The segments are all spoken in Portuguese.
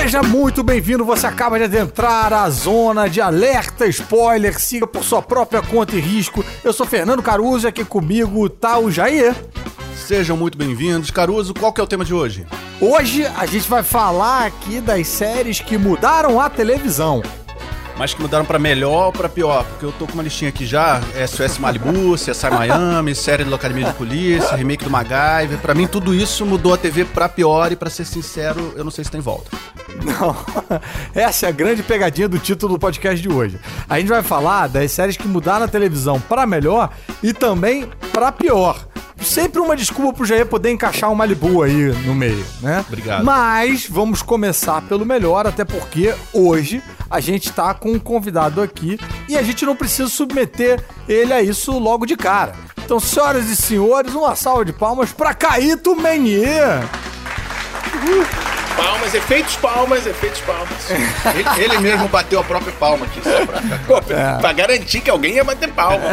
Seja muito bem-vindo, você acaba de adentrar a zona de alerta spoiler, siga por sua própria conta e risco. Eu sou Fernando Caruso e aqui comigo tá o Jair. Sejam muito bem-vindos. Caruso, qual que é o tema de hoje? Hoje a gente vai falar aqui das séries que mudaram a televisão. Mas que mudaram pra melhor ou pra pior? Porque eu tô com uma listinha aqui já: SOS Malibu, CSI Miami, série da Academia de Polícia, remake do MacGyver. Pra mim, tudo isso mudou a TV pra pior e, pra ser sincero, eu não sei se tem volta. Não, essa é a grande pegadinha do título do podcast de hoje. A gente vai falar das séries que mudaram a televisão pra melhor e também pra pior. Sempre uma desculpa pro Jair poder encaixar um Malibu aí no meio, né? Obrigado. Mas vamos começar pelo melhor, até porque hoje a gente tá com um convidado aqui e a gente não precisa submeter ele a isso logo de cara. Então, senhoras e senhores, uma salva de palmas pra Caíto Menier. Palmas, efeitos palmas, efeitos palmas. Ele, ele mesmo bateu a própria palma aqui, só pra... Pô, Pra garantir que alguém ia bater palma.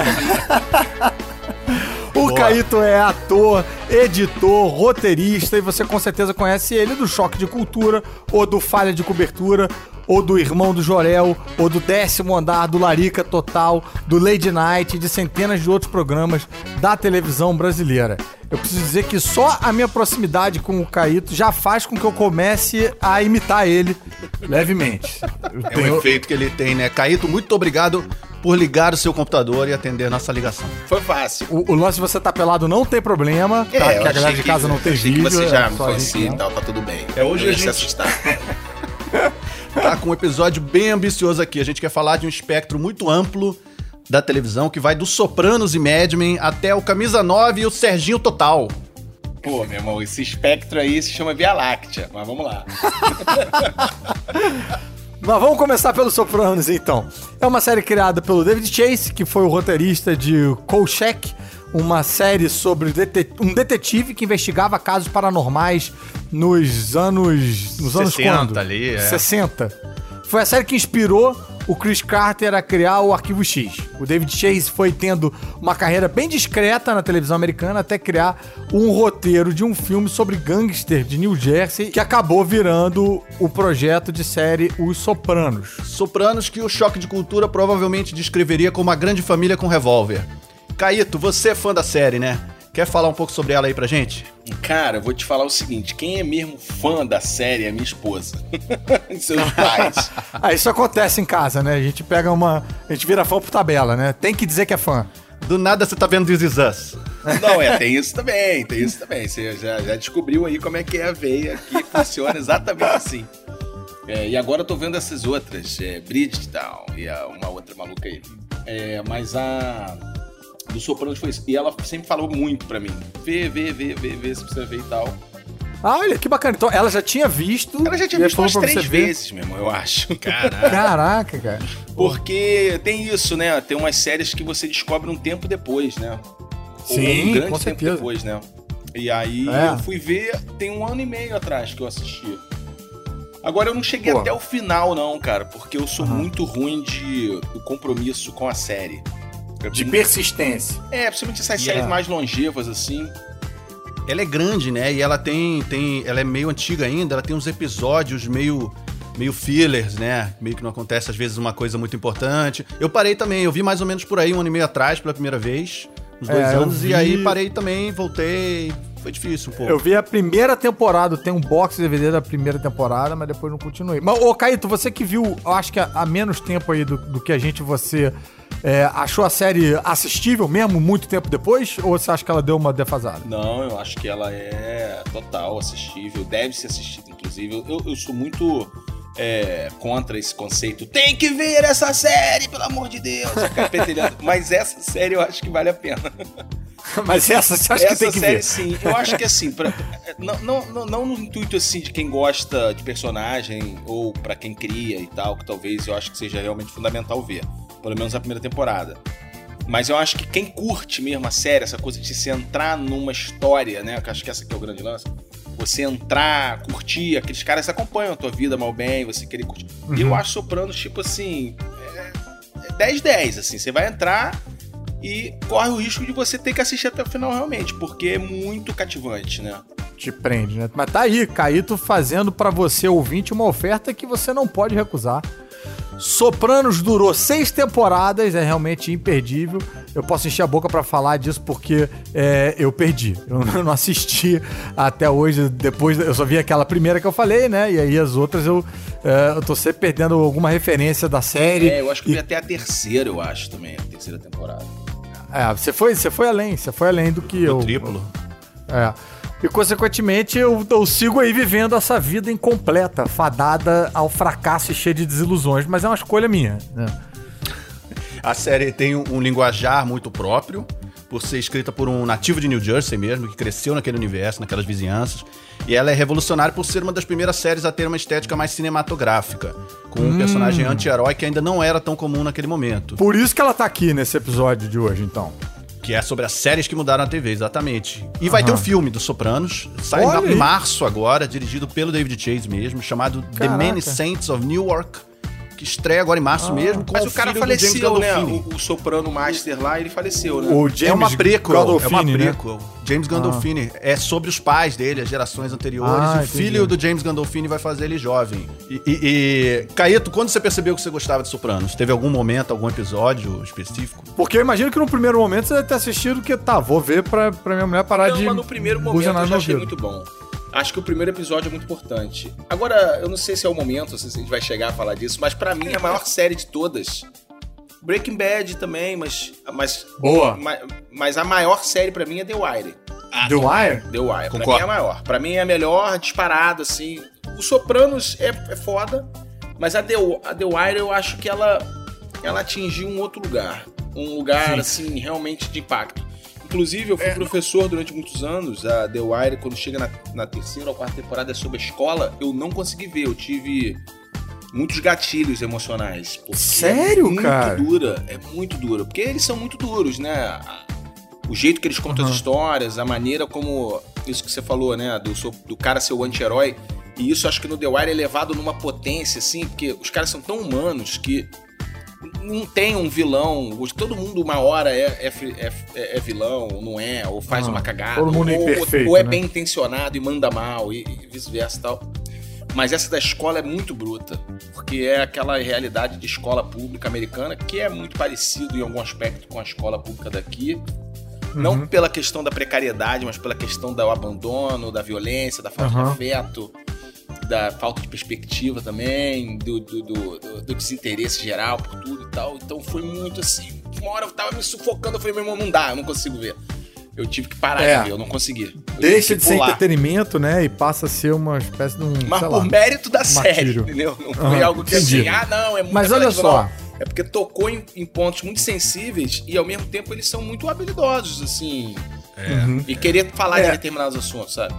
O Boa. Caíto é ator, editor, roteirista e você com certeza conhece ele do Choque de Cultura, ou do Falha de Cobertura, ou do Irmão do Jorel, ou do Décimo Andar, do Larica Total, do Lady Night e de centenas de outros programas da televisão brasileira. Eu preciso dizer que só a minha proximidade com o Caíto já faz com que eu comece a imitar ele levemente. Eu É tenho- um efeito que ele tem, né? Caíto, muito obrigado por ligar o seu computador e atender a nossa ligação. Foi fácil. O, o lance de você tá pelado não tem problema, tá? É, que eu a galera de que- casa não tem vídeo. que você é já me a gente conhecia e tal, tá tudo bem. É, hoje Eu a ia se gente- assustar. Tá com um episódio bem ambicioso aqui. A gente quer falar de um espectro muito amplo da televisão que vai do Sopranos e Mad Men até o Camisa 9 e o Serginho Total. Pô, meu irmão, esse espectro aí se chama Via Láctea. Mas vamos lá. Mas vamos começar pelo Sopranos, então. É uma série criada pelo David Chase, que foi o roteirista de Kolchak, uma série sobre um detetive que investigava casos paranormais nos anos... Nos anos 60 quando? ali, é. 60. Foi a série que inspirou o Chris Carter a criar o Arquivo X. O David Chase foi tendo uma carreira bem discreta na televisão americana até criar um roteiro de um filme sobre gangster de New Jersey que acabou virando o projeto de série Os Sopranos. Sopranos que o Choque de Cultura provavelmente descreveria como uma grande família com revólver. Caíto, você é fã da série, né? Quer falar um pouco sobre ela aí pra gente? Cara, eu vou te falar o seguinte: quem é mesmo fã da série é minha esposa. seus pais. Ah, isso acontece em casa, né? A gente pega uma. A gente vira fã por tabela, né? Tem que dizer que é fã. Do nada você tá vendo This Is Us. Não, é, tem isso também, tem isso também. Você já, já descobriu aí como é que é a veia que funciona exatamente assim. É, e agora eu tô vendo essas outras, é, Bridgetown e a, uma outra maluca aí. É, mas a do Sopranos foi isso. E ela sempre falou muito pra mim. Vê, vê, vê, vê, vê se precisa ver e tal. Ah, olha, que bacana. Então ela já tinha visto. Ela já tinha visto umas três ver. vezes mesmo, eu acho. Caraca. Caraca, cara. Porque tem isso, né? Tem umas séries que você descobre um tempo depois, né? Ou Sim, um grande com tempo certeza. depois, né? E aí É. eu fui ver, tem um ano e meio atrás que eu assisti. Agora eu não cheguei Pô. até o final, não, cara, porque eu sou Aham. muito ruim de do compromisso com a série. De persistência. É, principalmente essas Yeah. séries mais longevas, assim. Ela é grande, né? E ela tem, tem. Ela é meio antiga ainda, ela tem uns episódios meio. Meio fillers, né? Meio que não acontece às vezes uma coisa muito importante. Eu parei também, eu vi mais ou menos por aí um ano e meio atrás pela primeira vez, uns dois É, anos, vi- e aí parei também, voltei. Foi difícil um pouco. Eu vi a primeira temporada, tem um box DVD da primeira temporada, mas depois não continuei. Mas, ô, Caíto, você que viu, eu acho que há há menos tempo aí do, do que a gente, você é, achou a série assistível mesmo, muito tempo depois? Ou você acha que ela deu uma defasada? Não, eu acho que ela é total assistível, deve ser assistida, inclusive. Eu, eu sou muito é, contra esse conceito. Tem que ver essa série, pelo amor de Deus. Petelhando. Mas essa série eu acho que vale a pena. Mas essa você acha essa que tem que série, ver? sim. Eu acho que assim, pra- não, não, não, não no intuito assim de quem gosta de personagem ou pra quem cria e tal, que talvez eu acho que seja realmente fundamental ver. Pelo menos a primeira temporada. Mas eu acho que quem curte mesmo a série, essa coisa de se entrar numa história, né? Que acho que essa aqui é o grande lance. Você entrar, curtir, aqueles caras acompanham a tua vida mal bem, você querer curtir. E eu acho Sopranos, tipo assim, é, é 10-10, assim. Você vai entrar e corre o risco de você ter que assistir até o final realmente, porque é muito cativante, né? te prende, né? Mas tá aí, Caíto fazendo para você, ouvinte, uma oferta que você não pode recusar. Sopranos durou seis temporadas, é realmente imperdível. Eu posso encher a boca para falar disso porque é, eu perdi. Eu não assisti até hoje. Depois eu só vi aquela primeira que eu falei, né? E aí as outras eu, é, eu tô sempre perdendo alguma referência da série. É, eu acho que eu e... vi até a terceira, eu acho também, a terceira temporada. É, você foi, você foi além, você foi além do que Do eu. triplo. É. E consequentemente eu, eu sigo aí vivendo essa vida incompleta, fadada ao fracasso e cheia de desilusões, mas é uma escolha minha. Né? A série tem um, um linguajar muito próprio, por ser escrita por um nativo de New Jersey mesmo, que cresceu naquele universo, naquelas vizinhanças. E ela é revolucionária por ser uma das primeiras séries a ter uma estética mais cinematográfica, com um personagem anti-herói que ainda não era tão comum naquele momento. Por isso que ela tá aqui nesse episódio de hoje, então. Que é sobre as séries que mudaram a TV, exatamente. E vai ter um filme dos Sopranos, sai Olha em março agora, dirigido pelo David Chase mesmo, chamado The Caraca. Many Saints of Newark, que estreia agora em março mesmo, com Mas o cara filho do James faleceu, né? Gandolfini. O, o soprano master lá, ele faleceu, né? O James é uma prequel, é uma Gandolfini, né? prequel. James Gandolfini. É sobre os pais dele, as gerações anteriores. Ah, e o entendi. filho do James Gandolfini vai fazer ele jovem. E, e, e... Caeto, quando você percebeu que você gostava de Sopranos? Teve algum momento, algum episódio específico? Porque eu imagino que no primeiro momento você deve ter assistido que tá, vou ver pra, pra minha mulher parar Não, de. mas no primeiro momento eu já achei muito bom. Acho que o primeiro episódio é muito importante. Agora, eu não sei se é o momento, se a gente vai chegar a falar disso, mas pra mim a maior série de todas. Breaking Bad também, mas. mas Boa. Mas, mas a maior série pra mim é The Wire. The Wire? The Wire. Pra Concordo. mim é a maior. Pra mim é a melhor disparada, assim. O Sopranos é, é foda, mas a The, a The Wire eu acho que ela, ela atingiu um outro lugar. Um lugar, assim, realmente de impacto. Inclusive, eu fui professor durante muitos anos. A The Wire, quando chega na, na terceira ou quarta temporada, é sobre a escola, eu não consegui ver. Eu tive muitos gatilhos emocionais. Sério, é muito cara? dura, é muito dura. Porque eles são muito duros, né? O jeito que eles contam as histórias, a maneira como. Isso que você falou, né? Do, do cara ser o anti-herói. E isso acho que no The Wire é levado numa potência, assim, porque os caras são tão humanos que não tem um vilão. Todo mundo, uma hora, é, é, é- é- é vilão, ou não é, ou faz Ah, uma cagada. todo mundo é ou, imperfeito, ou é né? bem intencionado e manda mal, e, e vice-versa e tal. Mas essa da escola é muito bruta, porque é aquela realidade de escola pública americana que é muito parecido em algum aspecto com a escola pública daqui. Uhum. Não pela questão da precariedade, mas pela questão do abandono, da violência, da falta Aham. de afeto, da falta de perspectiva também, do, do, do- do- do desinteresse geral por tudo e tal. Então foi muito assim. Uma hora eu tava me sufocando, eu falei, meu irmão, não dá, eu não consigo ver. Eu tive que parar É. de ver, eu não consegui. Eu Deixa de ser entretenimento, né? E passa a ser uma espécie de um. Mas sei por lá. mérito da série, martírio. entendeu? Não foi Aham, algo que entendi. assim, ah, não, é muito Mas olha só. não. É porque tocou em, em pontos muito sensíveis e ao mesmo tempo eles são muito habilidosos, assim. Uhum. E querer falar de É. determinados assuntos, sabe?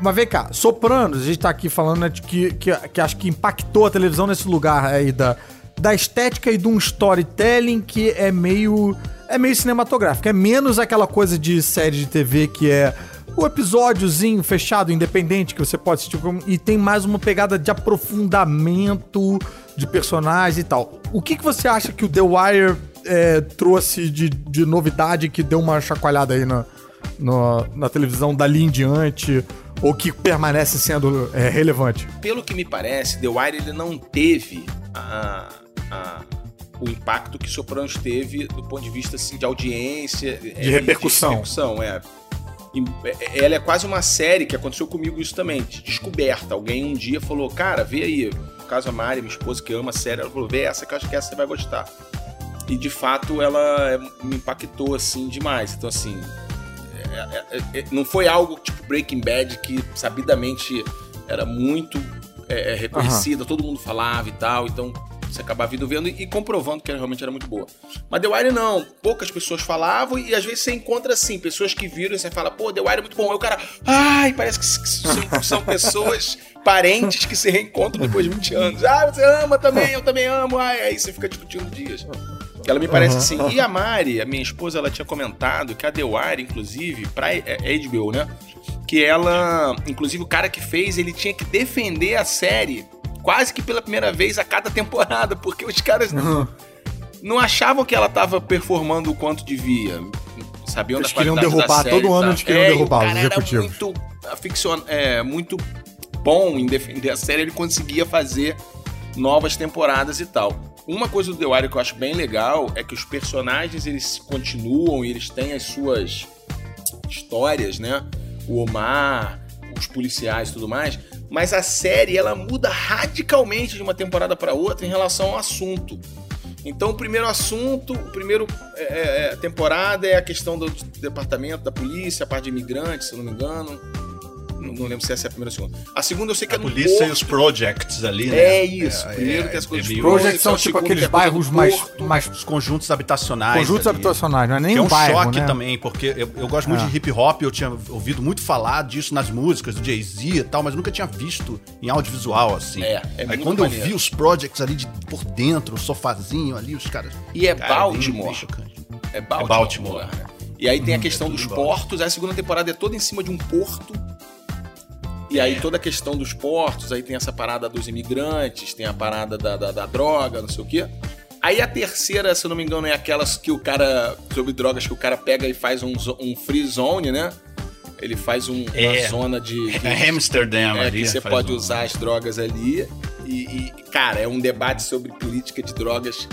Mas vem cá, Sopranos, a gente tá aqui falando né, de que, que, que acho que impactou a televisão nesse lugar aí da, da estética e de um storytelling que é meio. é meio cinematográfico. É menos aquela coisa de série de TV que é o episódiozinho fechado, independente, que você pode assistir. E tem mais uma pegada de aprofundamento de personagens e tal. O que, que você acha que o The Wire é, trouxe de, de novidade que deu uma chacoalhada aí na, no- na televisão dali em diante? Ou que permanece sendo é, relevante? Pelo que me parece, The Wire ele não teve a- a- o impacto que Sopranos teve do ponto de vista assim, de audiência. De repercussão. De repercussão, é. É, Ela é quase uma série que aconteceu comigo isso também, de descoberta. Alguém um dia falou, cara, vê aí. No caso, a Mari, minha esposa, que ama a série, ela falou, vê essa que eu acho que essa você vai gostar. E de fato ela é, me impactou assim demais. Então, assim, é- é- é- não foi algo tipo Breaking Bad que sabidamente era muito é, é, reconhecida, todo mundo falava e tal, então você acabava vindo vendo e, e comprovando que ela realmente era muito boa. Mas The Wire não, poucas pessoas falavam e às vezes você encontra assim, pessoas que viram e você fala, pô, The Wire é muito bom. Aí o cara, ai, parece que s- que são, são pessoas parentes que se reencontram depois de 20 anos. Ah, você ama também, eu também amo. Ai, aí você fica discutindo dias. Ela me parece assim. E a Mari, a minha esposa, ela tinha comentado que a Wire, inclusive, pra é, é HBO, né? Que ela, inclusive o cara que fez, ele tinha que defender a série quase que pela primeira vez a cada temporada, porque os caras não, não achavam que ela tava performando o quanto devia. Sabiam Eles da queriam derrubar, série, todo ano eles queriam É, o derrubar os cara era executivos. muito ficcion... é, muito bom em defender a série, ele conseguia fazer novas temporadas e tal. Uma coisa do The Wire que eu acho bem legal é que os personagens eles continuam e eles têm as suas histórias, né? O Omar, os policiais e tudo mais, mas a série ela muda radicalmente de uma temporada para outra em relação ao assunto. Então, o primeiro assunto, o primeiro é, é, é temporada é a questão do departamento da polícia, a parte de imigrantes, se não me engano. Não, não, lembro se essa é a primeira ou a segunda. A segunda eu sei que a é no polícia porto. e os projects ali, né? É isso. É, Primeiro é, tem as coisas é, Projects são tipo aqueles é bairros mais, mais... Os conjuntos habitacionais. Conjuntos ali. habitacionais, não é nem que um, é um bairro, choque né? também, porque eu, eu gosto muito de hip hop, eu tinha ouvido muito falar disso nas músicas do Jay-Z e tal, mas nunca tinha visto em audiovisual, assim. É, é Aí quando maneiro. eu vi os projects ali de, por dentro, o sofazinho ali, os caras... E é cara, Baltimore. É Baltimore. É Baltimore. E aí tem a hum, questão dos portos, a segunda temporada é toda em cima de um porto e aí toda a questão dos portos, aí tem essa parada dos imigrantes, tem a parada da, da, da droga, não sei o quê. Aí a terceira, se eu não me engano, é aquelas que o cara. Sobre drogas que o cara pega e faz um, um free zone, né? Ele faz um, é, uma zona de. de é Amsterdam é, ali. Que você pode um... usar as drogas ali. E, e, cara, é um debate sobre política de drogas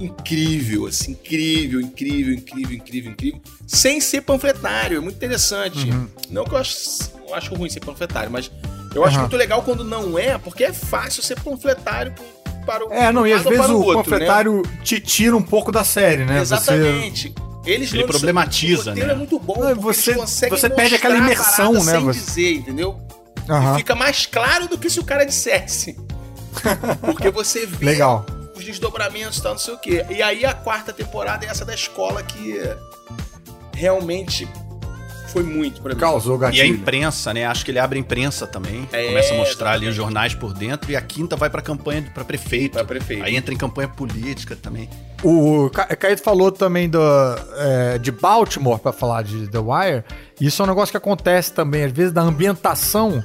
incrível, assim, incrível, incrível, incrível, incrível, incrível. Sem ser panfletário, é muito interessante. Uhum. Não que eu acho não acho ruim ser panfletário, mas eu uhum. acho muito legal quando não é, porque é fácil ser panfletário para o É, não, e às vezes o, outro, panfletário né? te tira um pouco da série, né? Exatamente. Você... Eles Ele problematiza, o né? é muito bom, não, você você perde aquela imersão, né? Sem você... dizer, entendeu? Uhum. E fica mais claro do que se o cara dissesse. Porque você vê Legal. os desdobramentos e tal, não sei o quê. E aí a quarta temporada é essa da escola que realmente foi muito pra mim. Causou gatilho. E a imprensa, né? Acho que ele abre a imprensa também. É, começa a mostrar exatamente. ali os jornais por dentro. E a quinta vai pra campanha pra prefeito. Pra prefeito. Aí entra em campanha política também. O Caíto falou também do, é, de Baltimore, para falar de The Wire. Isso é um negócio que acontece também, às vezes, da ambientação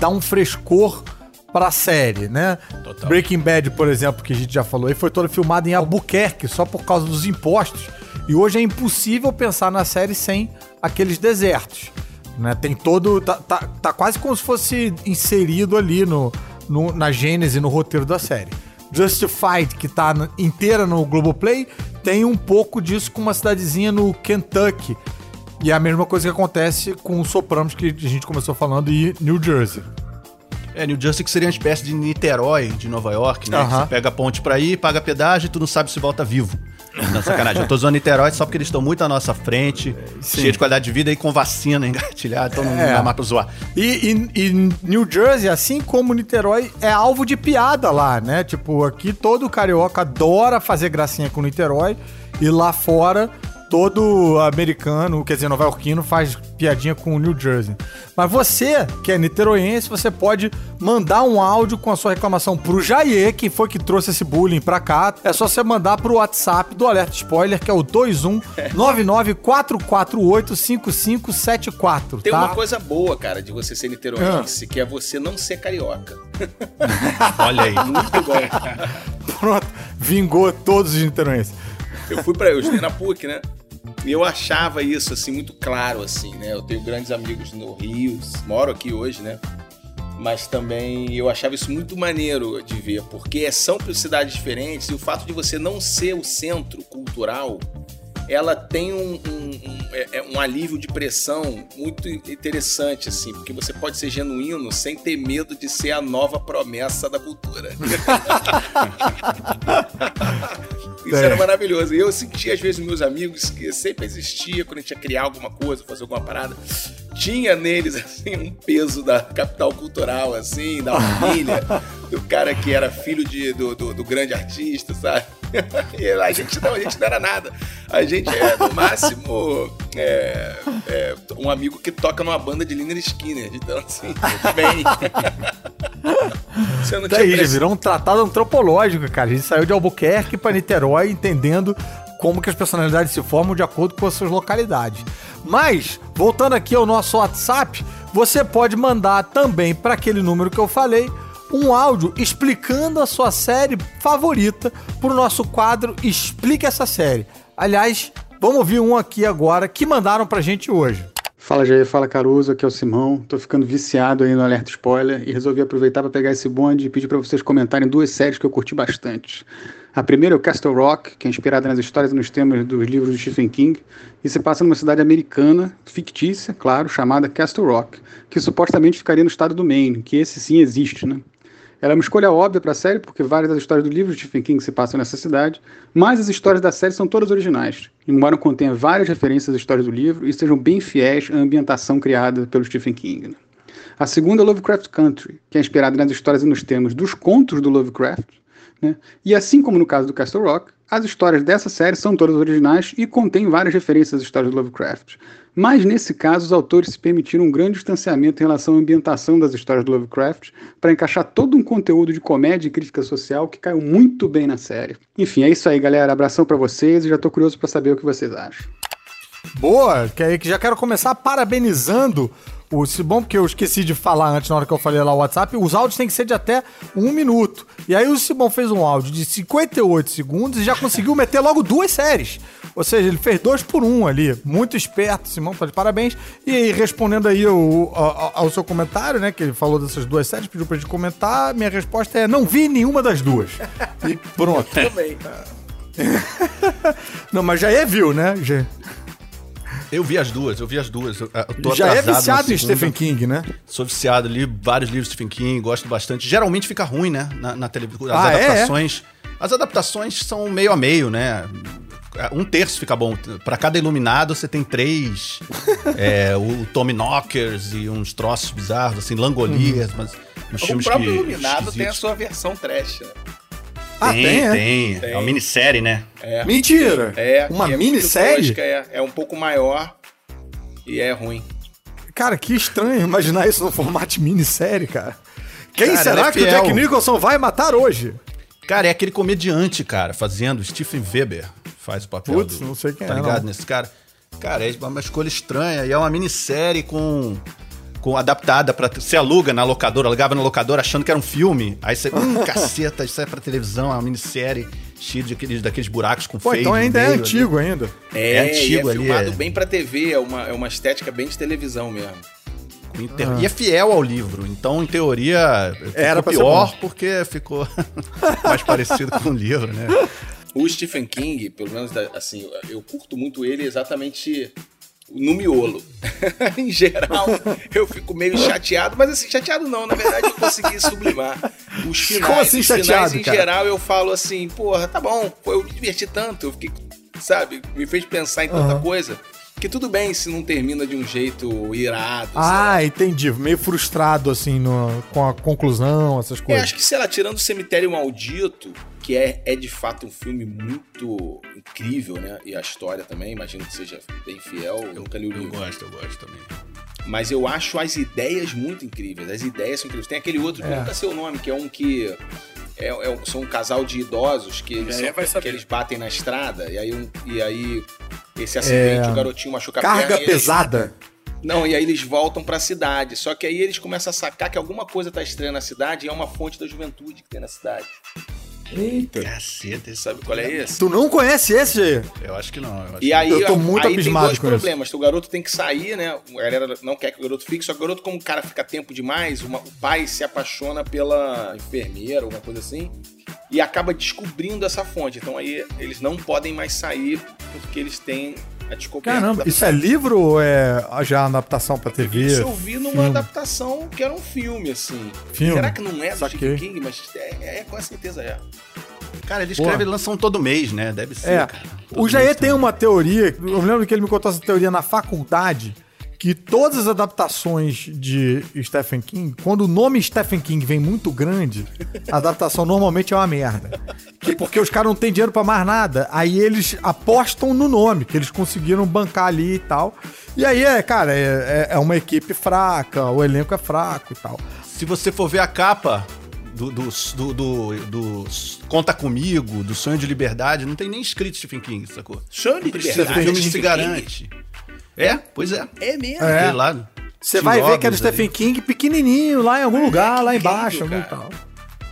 dá um frescor pra série, né? Total. Breaking Bad, por exemplo, que a gente já falou, aí foi toda filmada em Albuquerque, só por causa dos impostos. E hoje é impossível pensar na série sem aqueles desertos. Né? Tem todo. Tá, tá, tá quase como se fosse inserido ali no, no, na gênese, no roteiro da série. Justified, que tá inteira no Globoplay, tem um pouco disso com uma cidadezinha no Kentucky. E é a mesma coisa que acontece com os Sopranos, que a gente começou falando, e New Jersey. É, New Jersey que seria uma espécie de Niterói de Nova York, né? Você pega a ponte pra ir, paga pedágio e tu não sabe se volta vivo. Não, sacanagem. Eu tô usando Niterói só porque eles estão muito à nossa frente, Sim. cheio de qualidade de vida e com vacina engatilhada, então não, é. não dá mais pra zoar. E, e, e, New Jersey, assim como Niterói, é alvo de piada lá, né? Tipo, aqui todo carioca adora fazer gracinha com Niterói e lá fora todo americano, quer dizer, nova-iorquino, faz piadinha com o New Jersey. Mas você, que é niteroense, você pode mandar um áudio com a sua reclamação pro Jair, que foi que trouxe esse bullying pra cá. É só você mandar pro WhatsApp do Alerta Spoiler, que é o 21994485574. Tem tá? uma coisa boa, cara, de você ser niteroense, ah. que é você não ser carioca. Olha aí. Muito bom. Pronto, vingou todos os niteroenses. Eu fui para eu estudei na PUC, né? E eu achava isso, assim, muito claro, assim, né? Eu tenho grandes amigos no Rio, moro aqui hoje, né? Mas também eu achava isso muito maneiro de ver, porque são cidades diferentes e o fato de você não ser o centro cultural, ela tem um, um, um, é, é um alívio de pressão muito interessante, assim, porque você pode ser genuíno sem ter medo de ser a nova promessa da cultura. Isso é. era maravilhoso. E eu sentia, às vezes, meus amigos que sempre existia quando a gente ia criar alguma coisa, fazer alguma parada. Tinha neles, assim, um peso da capital cultural, assim, da família, do cara que era filho de, do, do, do grande artista, sabe? E a gente não, a gente não era nada. A gente é, no máximo, é, é, um amigo que toca numa banda de Liner Skinner. Então, assim, bem. Você não Daí, já virou um tratado antropológico, cara. A gente saiu de Albuquerque para Niterói entendendo como que as personalidades se formam de acordo com as suas localidades. Mas, voltando aqui ao nosso WhatsApp, você pode mandar também para aquele número que eu falei um áudio explicando a sua série favorita para o nosso quadro Explica essa série. Aliás, vamos ouvir um aqui agora que mandaram pra gente hoje. Fala Jair, fala Caruso, aqui é o Simão. Tô ficando viciado aí no alerta spoiler e resolvi aproveitar para pegar esse bonde e pedir para vocês comentarem duas séries que eu curti bastante. A primeira é o Castle Rock, que é inspirada nas histórias e nos temas dos livros de Stephen King, e se passa numa cidade americana, fictícia, claro, chamada Castle Rock, que supostamente ficaria no estado do Maine, que esse sim existe, né? Ela é uma escolha óbvia para a série, porque várias das histórias do livro de Stephen King se passam nessa cidade, mas as histórias da série são todas originais, embora contenha várias referências às histórias do livro e sejam bem fiéis à ambientação criada pelo Stephen King. Né? A segunda é Lovecraft Country, que é inspirada nas histórias e nos temas dos contos do Lovecraft, né? e assim como no caso do Castle Rock, as histórias dessa série são todas originais e contêm várias referências às histórias do Lovecraft. Mas nesse caso, os autores se permitiram um grande distanciamento em relação à ambientação das histórias do Lovecraft para encaixar todo um conteúdo de comédia e crítica social que caiu muito bem na série. Enfim, é isso aí, galera. Abração para vocês e já tô curioso para saber o que vocês acham. Boa, que já quero começar parabenizando o Simão, porque eu esqueci de falar antes na hora que eu falei lá o WhatsApp, os áudios têm que ser de até um minuto. E aí o Simão fez um áudio de 58 segundos e já conseguiu meter logo duas séries. Ou seja, ele fez dois por um ali. Muito esperto, Simão, tá de parabéns. E aí, respondendo aí ao, ao, ao, seu comentário, né, que ele falou dessas duas séries, pediu pra gente comentar, minha resposta é: não vi nenhuma das duas. E pronto. Também. não, mas já é viu, né? Já... Eu vi as duas, eu vi as duas. Eu Já é viciado em Stephen King, né? Sou viciado, li vários livros de Stephen King, gosto bastante. Geralmente fica ruim, né? Na, na televisão. As ah, adaptações. É? As adaptações são meio a meio, né? Um terço fica bom. Para cada iluminado, você tem três. é, o Tommy Knockers e uns troços bizarros, assim, Langoliers, uhum. mas. O próprio que, Iluminado tem a sua versão trash, né? Ah, tem, tem, é? tem. tem. É uma minissérie, né? É. Mentira! É. Uma é minissérie? É, é um pouco maior e é ruim. Cara, que estranho imaginar isso no formato de minissérie, cara. Quem cara, será é que o Jack Nicholson vai matar hoje? Cara, é aquele comediante, cara, fazendo Stephen Weber. Faz o papel Putz, do, não sei quem tá é. Tá ligado não. nesse cara? Cara, é uma escolha estranha. E é uma minissérie com com adaptada para Você aluga na locadora, alugava na locadora achando que era um filme. Aí você, hum, caceta, isso é pra televisão, é uma minissérie cheia de aqueles, daqueles buracos com Pô, então ainda é antigo ali. ainda. É, é antigo é ali. filmado é. bem pra TV, é uma, é uma estética bem de televisão mesmo. Ah. E é fiel ao livro, então em teoria era pior porque ficou mais parecido com o livro, né? O Stephen King, pelo menos assim, eu curto muito ele exatamente no miolo. em geral, eu fico meio chateado, mas assim, chateado não, na verdade eu consegui sublimar os finais. Como assim os chateado, finais, em geral, eu falo assim, porra, tá bom, eu me diverti tanto, eu fiquei, sabe, me fez pensar em tanta uhum. coisa. Que tudo bem se não termina de um jeito irado. Ah, entendi. Meio frustrado, assim, no, com a conclusão, essas coisas. Eu acho que, sei lá, tirando o Cemitério Maldito, que é, é de fato um filme muito incrível, né? E a história também, imagino que seja bem fiel. Eu, eu nunca li o livro. Eu gosto, eu gosto também. Mas eu acho as ideias muito incríveis. As ideias são incríveis. Tem aquele outro, que é. nunca sei o nome, que é um que. É, é, são um casal de idosos que eles, são, que eles batem na estrada e aí, um, e aí esse acidente, é... o garotinho machuca Carga a perna. Carga pesada. Eles... Não, e aí eles voltam para a cidade. Só que aí eles começam a sacar que alguma coisa tá estranha na cidade e é uma fonte da juventude que tem na cidade. Eita. Caceta, sabe qual é esse? Tu não conhece esse? Eu acho que não. e aí, eu tô muito aí abismado tem dois problemas. O garoto tem que sair, né? A galera não quer que o garoto fique, só que o garoto, como o cara fica tempo demais, uma, o pai se apaixona pela enfermeira, alguma coisa assim, e acaba descobrindo essa fonte. Então aí eles não podem mais sair porque eles têm a descoberta. Caramba, isso é livro ou é já adaptação pra TV? Isso eu vi numa filme. adaptação que era um filme, assim. Filme? Será que não é do Stephen King? Mas é, é, com certeza é. Cara, ele escreve e lançam todo mês, né? Deve ser, é. cara. Todo o Jair tem uma teoria, eu lembro que ele me contou essa teoria na faculdade, que todas as adaptações de Stephen King, quando o nome Stephen King vem muito grande, a adaptação normalmente é uma merda. Que porque os caras não têm dinheiro para mais nada. Aí eles apostam no nome, que eles conseguiram bancar ali e tal. E aí, é, cara, é, é uma equipe fraca, o elenco é fraco e tal. Se você for ver a capa do, do, do, do, do Conta Comigo, do Sonho de Liberdade, não tem nem escrito Stephen King, sacou? Sonho de Liberdade. O filme se garante. É, pois é. É mesmo? É. Lá, Você vai ver que é do Stephen King pequenininho, lá em algum lugar, lá embaixo, algum tal.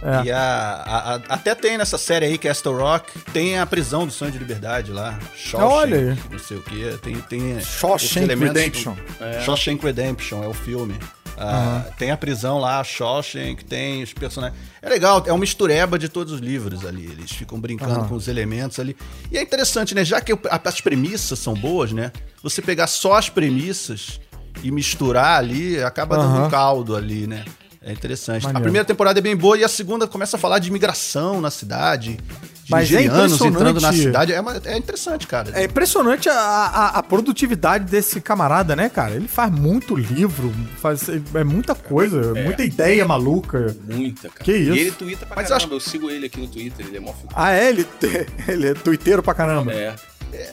É. E a, a, a, até tem nessa série aí, Castle Rock, tem a prisão do sonho de liberdade lá. Shawshank, Olha aí. Não sei o que. Tem, tem Shawshank Redemption. É. Shawshank Redemption é o filme. Ah, uhum. Tem a prisão lá, Shawshank, tem os personagens. É legal, é uma mistureba de todos os livros ali. Eles ficam brincando uhum. com os elementos ali. E é interessante, né? Já que as premissas são boas, né? Você pegar só as premissas e misturar ali, acaba uhum. dando um caldo ali, né? É interessante. Maneiro. A primeira temporada é bem boa e a segunda começa a falar de imigração na cidade. De Mas é entrando na cidade. É, uma, é interessante, cara. É impressionante a, a, a, produtividade desse camarada, né, cara? Ele faz muito livro, faz é muita coisa, é, muita ideia maluca. Muita, cara. Que isso? E ele twitta pra Mas caramba. Eu, acho... eu sigo ele aqui no Twitter, ele é mó Ah, é? Ele, ele é twitteiro pra caramba. É. É,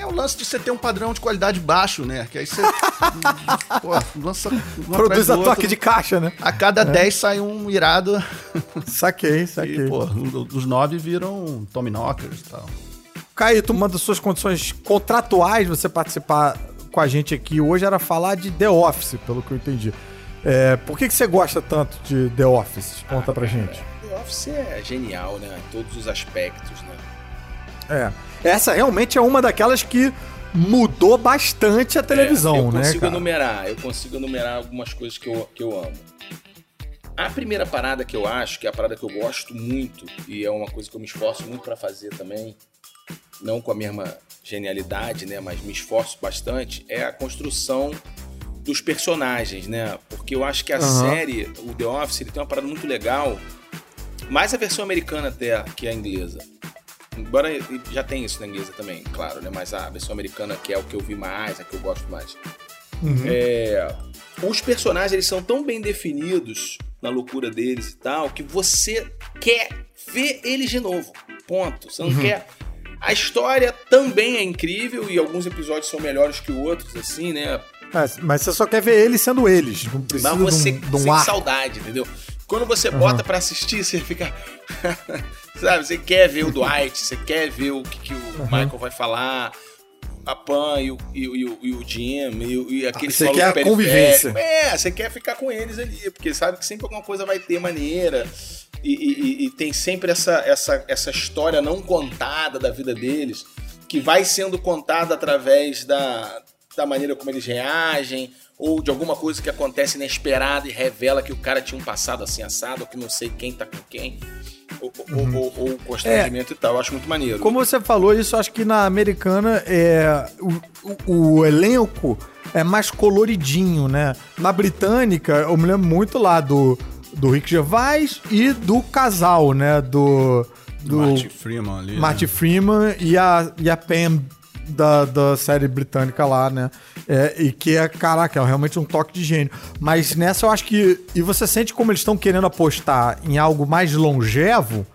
é, o lance de você ter um padrão de qualidade baixo, né? Que aí você. pô, lança. Produz a toque de caixa, né? A cada 10 é. sai um irado. Saquei, saquei. E, pô, os 9 viram Tommy Knockers e tal. Caíto, uma das suas condições contratuais você participar com a gente aqui hoje era falar de The Office, pelo que eu entendi. É, por que, que você gosta tanto de The Office? Conta pra gente. The Office é genial, né? Em todos os aspectos, né? É. Essa realmente é uma daquelas que mudou bastante a televisão, é, eu né? Eu consigo enumerar, eu consigo enumerar algumas coisas que eu, que eu amo. A primeira parada que eu acho, que é a parada que eu gosto muito, e é uma coisa que eu me esforço muito para fazer também, não com a mesma genialidade, né, mas me esforço bastante, é a construção dos personagens, né? Porque eu acho que a uhum. série, o The Office, ele tem uma parada muito legal, mais a versão americana até que a inglesa. Embora já tem isso na inglesa também, claro, né? Mas a versão americana, que é o que eu vi mais, a que eu gosto mais. Uhum. É, os personagens eles são tão bem definidos na loucura deles e tal, que você quer ver eles de novo. Ponto. Você não uhum. quer. A história também é incrível e alguns episódios são melhores que outros, assim, né? Mas, mas você só quer ver eles sendo eles. Não precisa mas você de um, de um saudade, entendeu? Quando você uhum. bota para assistir, você fica. Sabe, você quer ver o Dwight, você quer ver o que, que o uhum. Michael vai falar, a Pan e o, e, e, e o Jim, e, e aquele Você quer a convivência. É, você quer ficar com eles ali, porque sabe que sempre alguma coisa vai ter maneira. E, e, tem sempre essa, essa, essa história não contada da vida deles, que vai sendo contada através da, da maneira como eles reagem, ou de alguma coisa que acontece inesperada e revela que o cara tinha um passado assim assado, ou que não sei quem tá com quem. Ou, uhum. ou, ou, ou constrangimento é, e tal. Eu acho muito maneiro. Como você falou isso, acho que na americana é, o, o, o elenco é mais coloridinho, né? Na britânica, eu me lembro muito lá do, do Rick Gervais e do casal, né? Do. Do Marty Freeman ali. Marty né? Freeman e a, e a Pam da, da série britânica lá, né? É, e que é, caraca, é realmente um toque de gênio. Mas nessa eu acho que. E você sente como eles estão querendo apostar em algo mais longevo,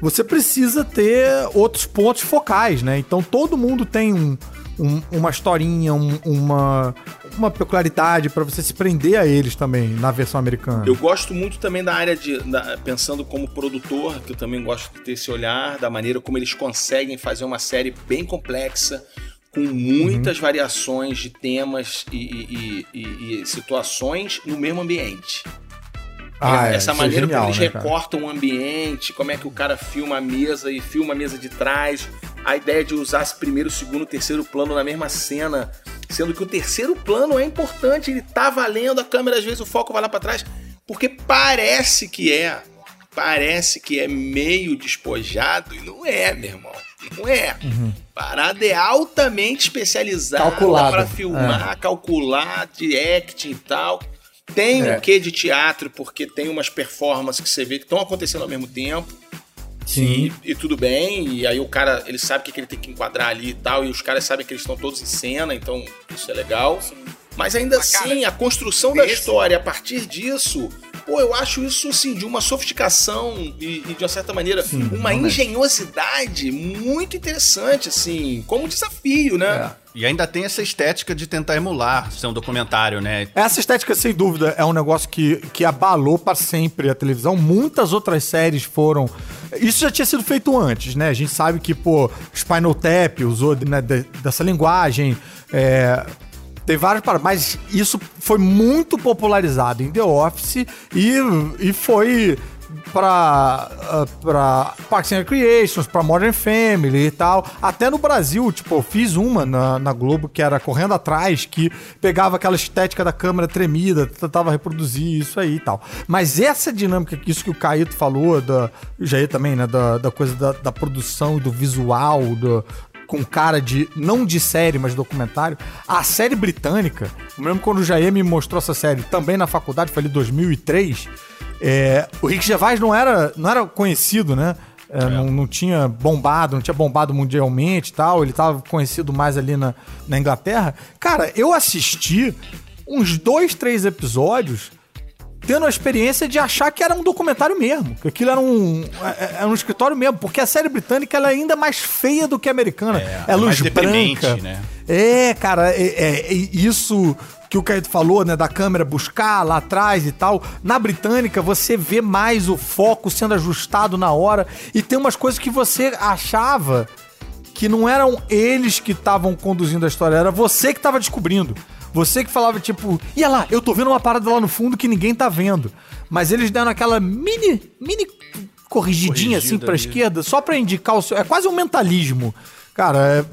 você precisa ter outros pontos focais, né? Então todo mundo tem um, um, uma historinha, um, uma, uma peculiaridade para você se prender a eles também na versão americana. Eu gosto muito também da área de. Da, pensando como produtor, que eu também gosto de ter esse olhar, da maneira como eles conseguem fazer uma série bem complexa, com muitas uhum. variações de temas e, e, e, e, situações no mesmo ambiente. Ah, é, Essa é maneira é genial, como eles né, recortam o ambiente, como é que o cara filma a mesa e filma a mesa de trás, a ideia de usar esse primeiro, segundo, terceiro plano na mesma cena, sendo que o terceiro plano é importante, ele tá valendo, a câmera às vezes o foco vai lá para trás, porque parece que é, parece que é meio despojado e não é, meu irmão. Não é. Uhum. Parada é altamente especializada para filmar, é. calcular, de acting e tal. Tem é. um quê de teatro, porque tem umas performances que você vê que estão acontecendo ao mesmo tempo. Sim. E, e, tudo bem, e aí o cara, ele sabe o que, que ele tem que enquadrar ali e tal, e os caras sabem que eles estão todos em cena, então isso é legal. Sim. Mas ainda Mas, assim, cara, a construção da história a partir disso, pô, eu acho isso assim, de uma sofisticação e, e de uma certa maneira, Sim, uma engenhosidade muito interessante, assim, como desafio, né? É. E ainda tem essa estética de tentar emular ser um documentário, né? Essa estética, sem dúvida, é um negócio que, que abalou para sempre a televisão. Muitas outras séries foram. Isso já tinha sido feito antes, né? A gente sabe que, pô, Spinal Tap usou né, dessa linguagem. É, tem vários paradas, mas isso foi muito popularizado em The Office e, e foi pra, uh, pra Parks and Recreations, pra Modern Family e tal. Até no Brasil, tipo, eu fiz uma na, na Globo que era Correndo Atrás, que pegava aquela estética da câmera tremida, tentava reproduzir isso aí e tal. Mas essa dinâmica, isso que o Caíto falou, da, o Jair também, né, da, da coisa da, da produção e do visual, do, com cara de, não de série, mas documentário. A série britânica, eu lembro quando o Jair me mostrou essa série também na faculdade, foi ali 2003, é, o Rick Gervais não era, não era conhecido, né? É, não, não, tinha bombado, não tinha bombado mundialmente e tal. Ele tava conhecido mais ali na, na Inglaterra. Cara, eu assisti uns dois, três episódios tendo a experiência de achar que era um documentário mesmo, que aquilo era um, é, é, era um escritório mesmo, porque a série britânica é ainda mais feia do que a americana. É, é luz branca. Né? É, cara, é, é, é, isso que o Caíto falou, né, da câmera buscar lá atrás e tal. Na britânica você vê mais o foco sendo ajustado na hora e tem umas coisas que você achava que não eram eles que estavam conduzindo a história, era você que estava descobrindo. Você que falava, tipo, ia lá, eu tô vendo uma parada lá no fundo que ninguém tá vendo. Mas eles deram aquela mini, mini corrigidinha assim pra ali. esquerda, só pra indicar o seu. É quase um mentalismo. Cara, é,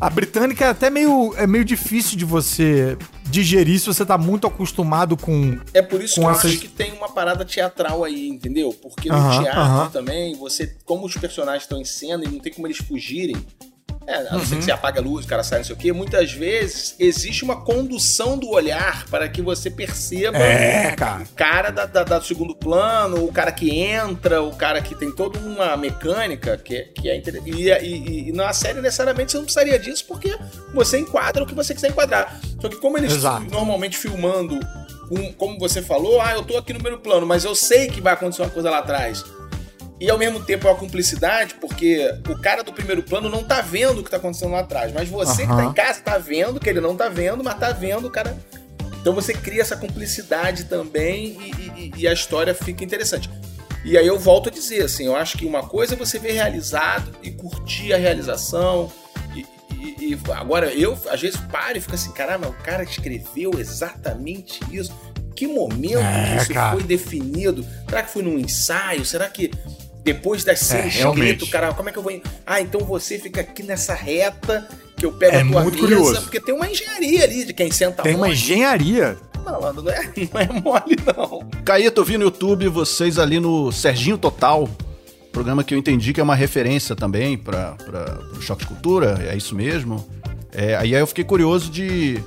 a britânica é até meio, é meio difícil de você digerir se você tá muito acostumado com. É por isso que eu acho que tem uma parada teatral aí, entendeu? Porque no uh -huh, teatro uh -huh. também, você, como os personagens estão em cena e não tem como eles fugirem, é, a não ser que uhum. você apaga a luz, o cara sai, não sei o quê. Muitas vezes existe uma condução do olhar para que você perceba é, cara. o cara da, da, da, segundo plano, o cara que entra, o cara que tem toda uma mecânica que é, que é interessante. E, e, e, na série, necessariamente, você não precisaria disso porque você enquadra o que você quiser enquadrar. Só que como eles Exato. normalmente filmando, com, como você falou, ah, eu tô aqui no primeiro plano, mas eu sei que vai acontecer uma coisa lá atrás e ao mesmo tempo é uma cumplicidade, porque o cara do primeiro plano não tá vendo o que tá acontecendo lá atrás. Mas você uhum. que tá em casa tá vendo que ele não tá vendo, mas tá vendo o cara. Então você cria essa cumplicidade também e, e, e a história fica interessante. E aí eu volto a dizer, assim, eu acho que uma coisa é você ver realizado e curtir a realização. E, e, e, agora eu, às vezes, paro e fico assim, caramba, o cara escreveu exatamente isso. Que momento é, que isso cara. foi definido? Será que foi num ensaio? Será que depois das cenas é, escrito, cara, como é que eu vou. Ah, então você fica aqui nessa reta que eu pego é a tua muito mesa, curioso. porque tem uma engenharia ali de quem senta Tem uma engenharia. Malandro, não é, não é mole, não. Caíto, eu vi no YouTube vocês ali no Serginho Total, programa que eu entendi que é uma referência também para o Choque de Cultura, é isso mesmo. É, aí eu fiquei curioso de,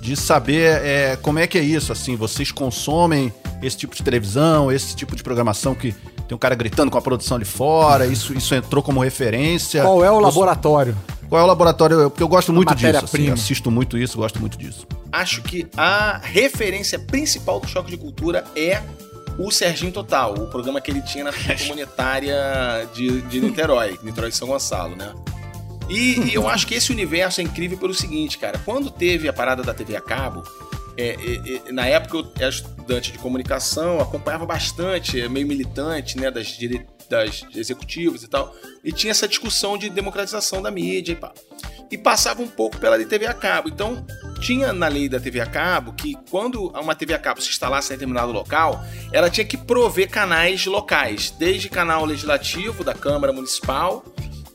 de saber é, como é que é isso, assim, vocês consomem esse tipo de televisão, esse tipo de programação que tem um cara gritando com a produção de fora, isso, isso entrou como referência. Qual é o laboratório? Qual é o laboratório? Porque eu gosto muito disso, assim, assisto muito isso, gosto muito disso. Acho que a referência principal do Choque de Cultura é o Serginho Total, o programa que ele tinha na comunitária de, de Niterói, Niterói de São Gonçalo, né? E, e, eu acho que esse universo é incrível pelo seguinte, cara. Quando teve a parada da TV a cabo, é, é, na época eu era estudante de comunicação, acompanhava bastante, é meio militante, né, das, das executivas e tal, e tinha essa discussão de democratização da mídia e pá. E passava um pouco pela TV a cabo. Então, tinha na lei da TV a cabo que quando uma TV a cabo se instalasse em determinado local, ela tinha que prover canais locais, desde canal legislativo da Câmara Municipal,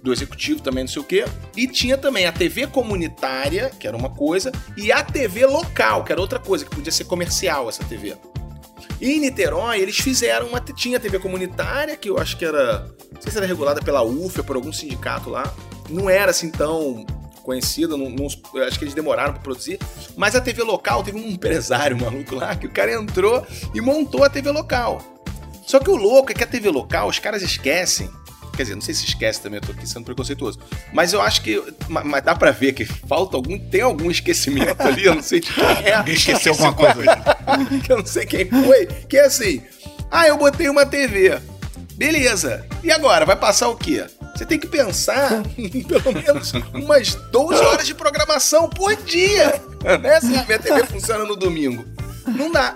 do executivo também, não sei o quê. E tinha também a TV comunitária, que era uma coisa, e a TV local, que era outra coisa, que podia ser comercial essa TV. E em Niterói, eles fizeram uma. Tinha TV comunitária, que eu acho que era. Não sei se era regulada pela UFA, por algum sindicato lá. Não era assim tão conhecida, não, não, acho que eles demoraram para produzir. Mas a TV local teve um empresário maluco lá que o cara entrou e montou a TV local. Só que o louco é que a TV local, os caras esquecem Quer dizer, não sei se esquece também, eu tô aqui sendo preconceituoso. Mas eu acho que. Mas dá pra ver que falta algum. Tem algum esquecimento ali, eu não sei de quem é. Alguém esqueceu alguma coisa que eu não sei quem foi. Que é assim. Ah, eu botei uma TV. Beleza. E agora? Vai passar o quê? Você tem que pensar em pelo menos umas 12 horas de programação por dia. Né? Se a minha TV funciona no domingo. Não dá.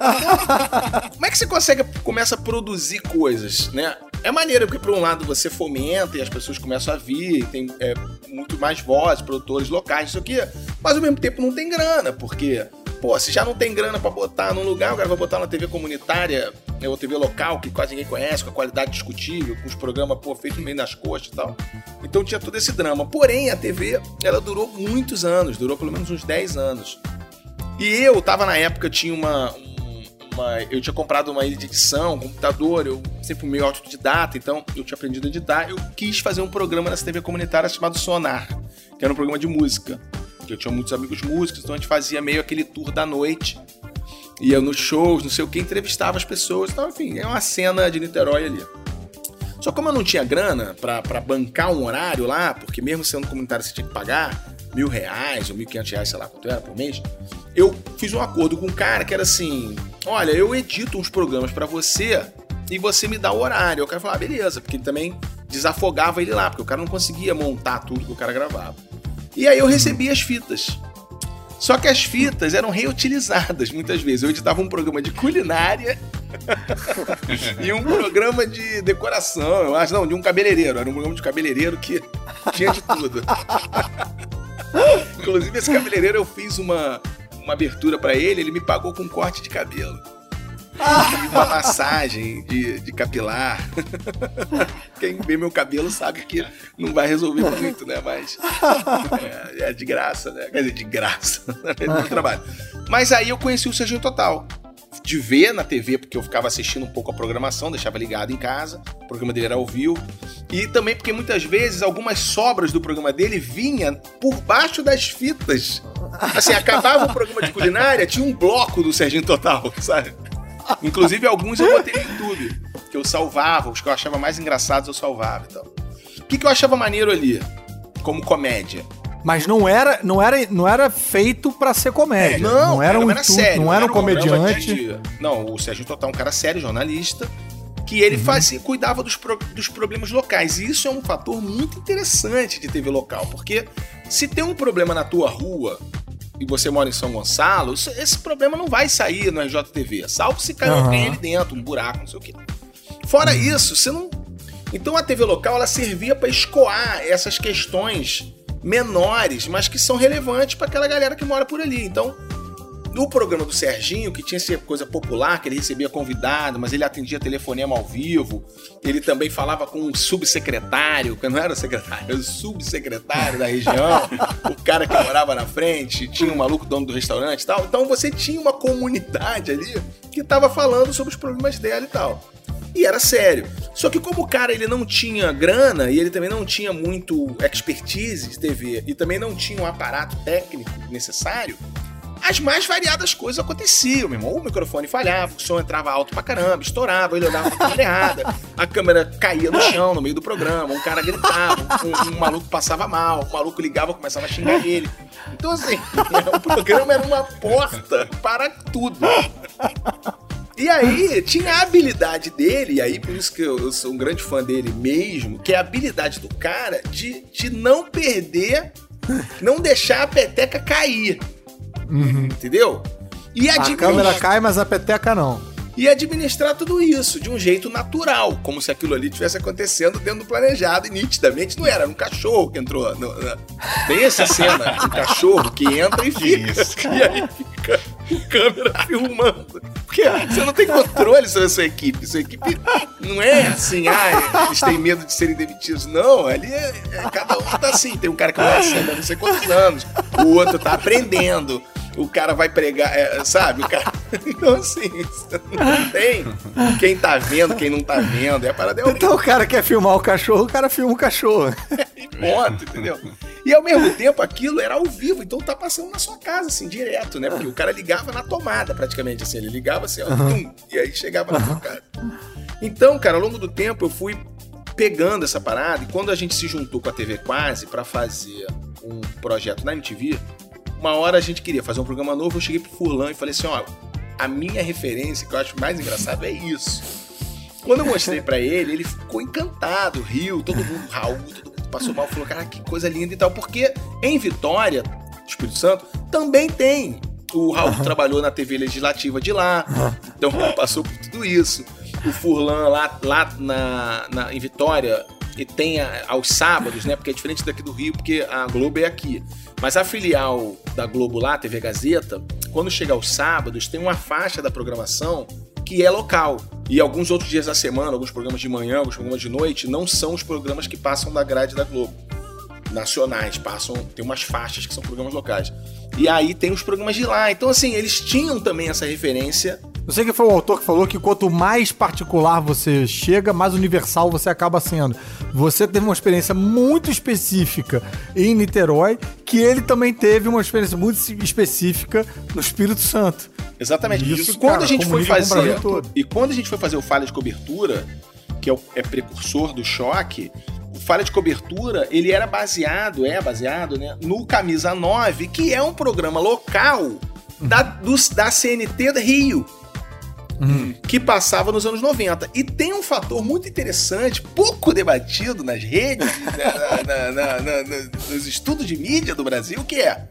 Como é que você consegue começa a produzir coisas, né? É maneiro porque, por um lado, você fomenta e as pessoas começam a vir, tem é, muito mais vozes, produtores locais, isso aqui, mas ao mesmo tempo não tem grana, porque, pô, se já não tem grana para botar num lugar, o cara vai botar na TV comunitária é uma TV local que quase ninguém conhece, com a qualidade discutível, com os programas pô, feitos meio nas coxas e tal. Então tinha todo esse drama. Porém, a TV, ela durou muitos anos, durou pelo menos uns 10 anos. E eu tava na época, tinha uma, uma, eu tinha comprado uma ilha de edição, um computador, eu sempre meio autodidata, então eu tinha aprendido a editar. Eu quis fazer um programa nessa TV comunitária chamado Sonar, que era um programa de música. Que eu tinha muitos amigos músicos, então a gente fazia meio aquele tour da noite. Ia nos shows, não sei o que, entrevistava as pessoas. Então, enfim, é uma cena de Niterói ali. Só como eu não tinha grana para bancar um horário lá, porque mesmo sendo comunitário você tinha que pagar mil reais ou mil quinhentos reais, sei lá quanto era por mês, eu fiz um acordo com um cara que era assim: olha, eu edito uns programas para você e você me dá o horário. Eu quero falar, ah, beleza, porque ele também desafogava ele lá, porque o cara não conseguia montar tudo que o cara gravava. E aí eu recebi as fitas. Só que as fitas eram reutilizadas muitas vezes. Eu editava um programa de culinária e um programa de decoração, eu acho, não, de um cabeleireiro. Era um programa de cabeleireiro que tinha de tudo. Inclusive, esse cabeleireiro eu fiz uma, uma abertura para ele, ele me pagou com um corte de cabelo. E uma massagem de, de capilar. Quem vê meu cabelo sabe que não vai resolver muito, né? Mas é, é de graça, né? Quer dizer, de graça. É muito trabalho. Mas aí eu conheci o Serginho Total de ver na TV, porque eu ficava assistindo um pouco a programação, deixava ligado em casa, o programa dele era ao vivo. E também porque muitas vezes algumas sobras do programa dele vinham por baixo das fitas. Assim, acabava o programa de culinária, tinha um bloco do Serginho Total, sabe? Inclusive alguns eu botei no YouTube, que eu salvava, os que eu achava mais engraçados eu salvava e tal. O que, que eu achava maneiro ali, como comédia? Mas não era, não era, não era feito para ser comédia. É, não, não era, um era sério, não, era um comediante. De, não, o Sérgio Total é um cara sério, jornalista, que ele uhum. fazia, cuidava dos, pro, dos problemas locais. E isso é um fator muito interessante de TV local, porque se tem um problema na tua rua e você mora em São Gonçalo, esse problema não vai sair no RJTV, salvo se cair uhum. ali dentro, um buraco, não sei o quê. Fora uhum. isso, você não. Então a TV local ela servia para escoar essas questões menores, mas que são relevantes para aquela galera que mora por ali. Então, no programa do Serginho, que tinha essa coisa popular, que ele recebia convidado, mas ele atendia telefonema ao vivo, ele também falava com um subsecretário, que não era secretário, era o subsecretário da região, o cara que morava na frente, tinha um maluco dono do restaurante e tal. Então você tinha uma comunidade ali que estava falando sobre os problemas dela e tal. E era sério. Só que como o cara ele não tinha grana e ele também não tinha muito expertise de TV e também não tinha um aparato técnico necessário, as mais variadas coisas aconteciam, meu irmão. O microfone falhava, o som entrava alto pra caramba, estourava, ele olhava pra errada, a câmera caía no chão no meio do programa, um cara gritava, um, um maluco passava mal, o maluco ligava começava a xingar ele. Então, assim, o programa era uma porta para tudo. E aí, tinha a habilidade dele, e aí por isso que eu, eu, sou um grande fã dele mesmo, que é a habilidade do cara de, de não perder, não deixar a peteca cair. Uhum. Entendeu? E a câmera cai, mas a peteca não e administrar tudo isso de um jeito natural, como se aquilo ali tivesse acontecendo dentro do planejado e nitidamente não era, era um cachorro que entrou. No, no... Tem essa cena, um cachorro que entra e fica. E aí fica câmera filmando. Porque você não tem controle sobre a sua equipe. Sua equipe não é assim, ah, eles têm medo de serem demitidos. Não, ali é, é, cada um tá assim. Tem um cara que vai ser não sei quantos anos, o outro tá aprendendo o cara vai pregar, é, sabe? O cara... Então, assim, não tem quem tá vendo, quem não tá vendo. É a parada é Então o cara quer filmar o cachorro, o cara filma o cachorro. e ponto, entendeu? E ao mesmo tempo, aquilo era ao vivo, então tá passando na sua casa, assim, direto, né? Porque o cara ligava na tomada, praticamente, assim. Ele ligava assim, ó, tum, e aí chegava na sua casa. Então, cara, ao longo do tempo, eu fui pegando essa parada, e quando a gente se juntou com a TV Quase para fazer um projeto na MTV, uma hora a gente queria fazer um programa novo, eu cheguei pro Furlan e falei assim, ó, a minha referência, que eu acho mais engraçado, é isso. Quando eu mostrei para ele, ele ficou encantado, riu, todo mundo, Raul, todo mundo passou mal, falou, cara, que coisa linda e tal, porque em Vitória, Espírito Santo, também tem. O Raul uhum. trabalhou na TV legislativa de lá, uhum. então passou por tudo isso. O Furlan lá, lá na, na, em Vitória, e tem a, aos sábados, né? Porque é diferente daqui do Rio, porque a Globo é aqui. Mas a filial da Globo lá, TV Gazeta, quando chega aos sábados, tem uma faixa da programação que é local. E alguns outros dias da semana, alguns programas de manhã, alguns programas de noite, não são os programas que passam da grade da Globo. Nacionais, passam, tem umas faixas que são programas locais. E aí tem os programas de lá. Então, assim, eles tinham também essa referência. Não sei quem foi o autor que falou que quanto mais particular você chega, mais universal você acaba sendo. Você teve uma experiência muito específica em Niterói, que ele também teve uma experiência muito específica no Espírito Santo. Exatamente. Isso, e quando cara, a gente foi fazer. E quando a gente foi fazer o falha de cobertura, que é, o, é precursor do choque, o falha de cobertura, ele era baseado, é baseado, né, no Camisa 9, que é um programa local da, da CNT da Rio. Que passava nos anos 90. E tem um fator muito interessante, pouco debatido nas redes, na- na- na- na- nos estudos de mídia do Brasil, que é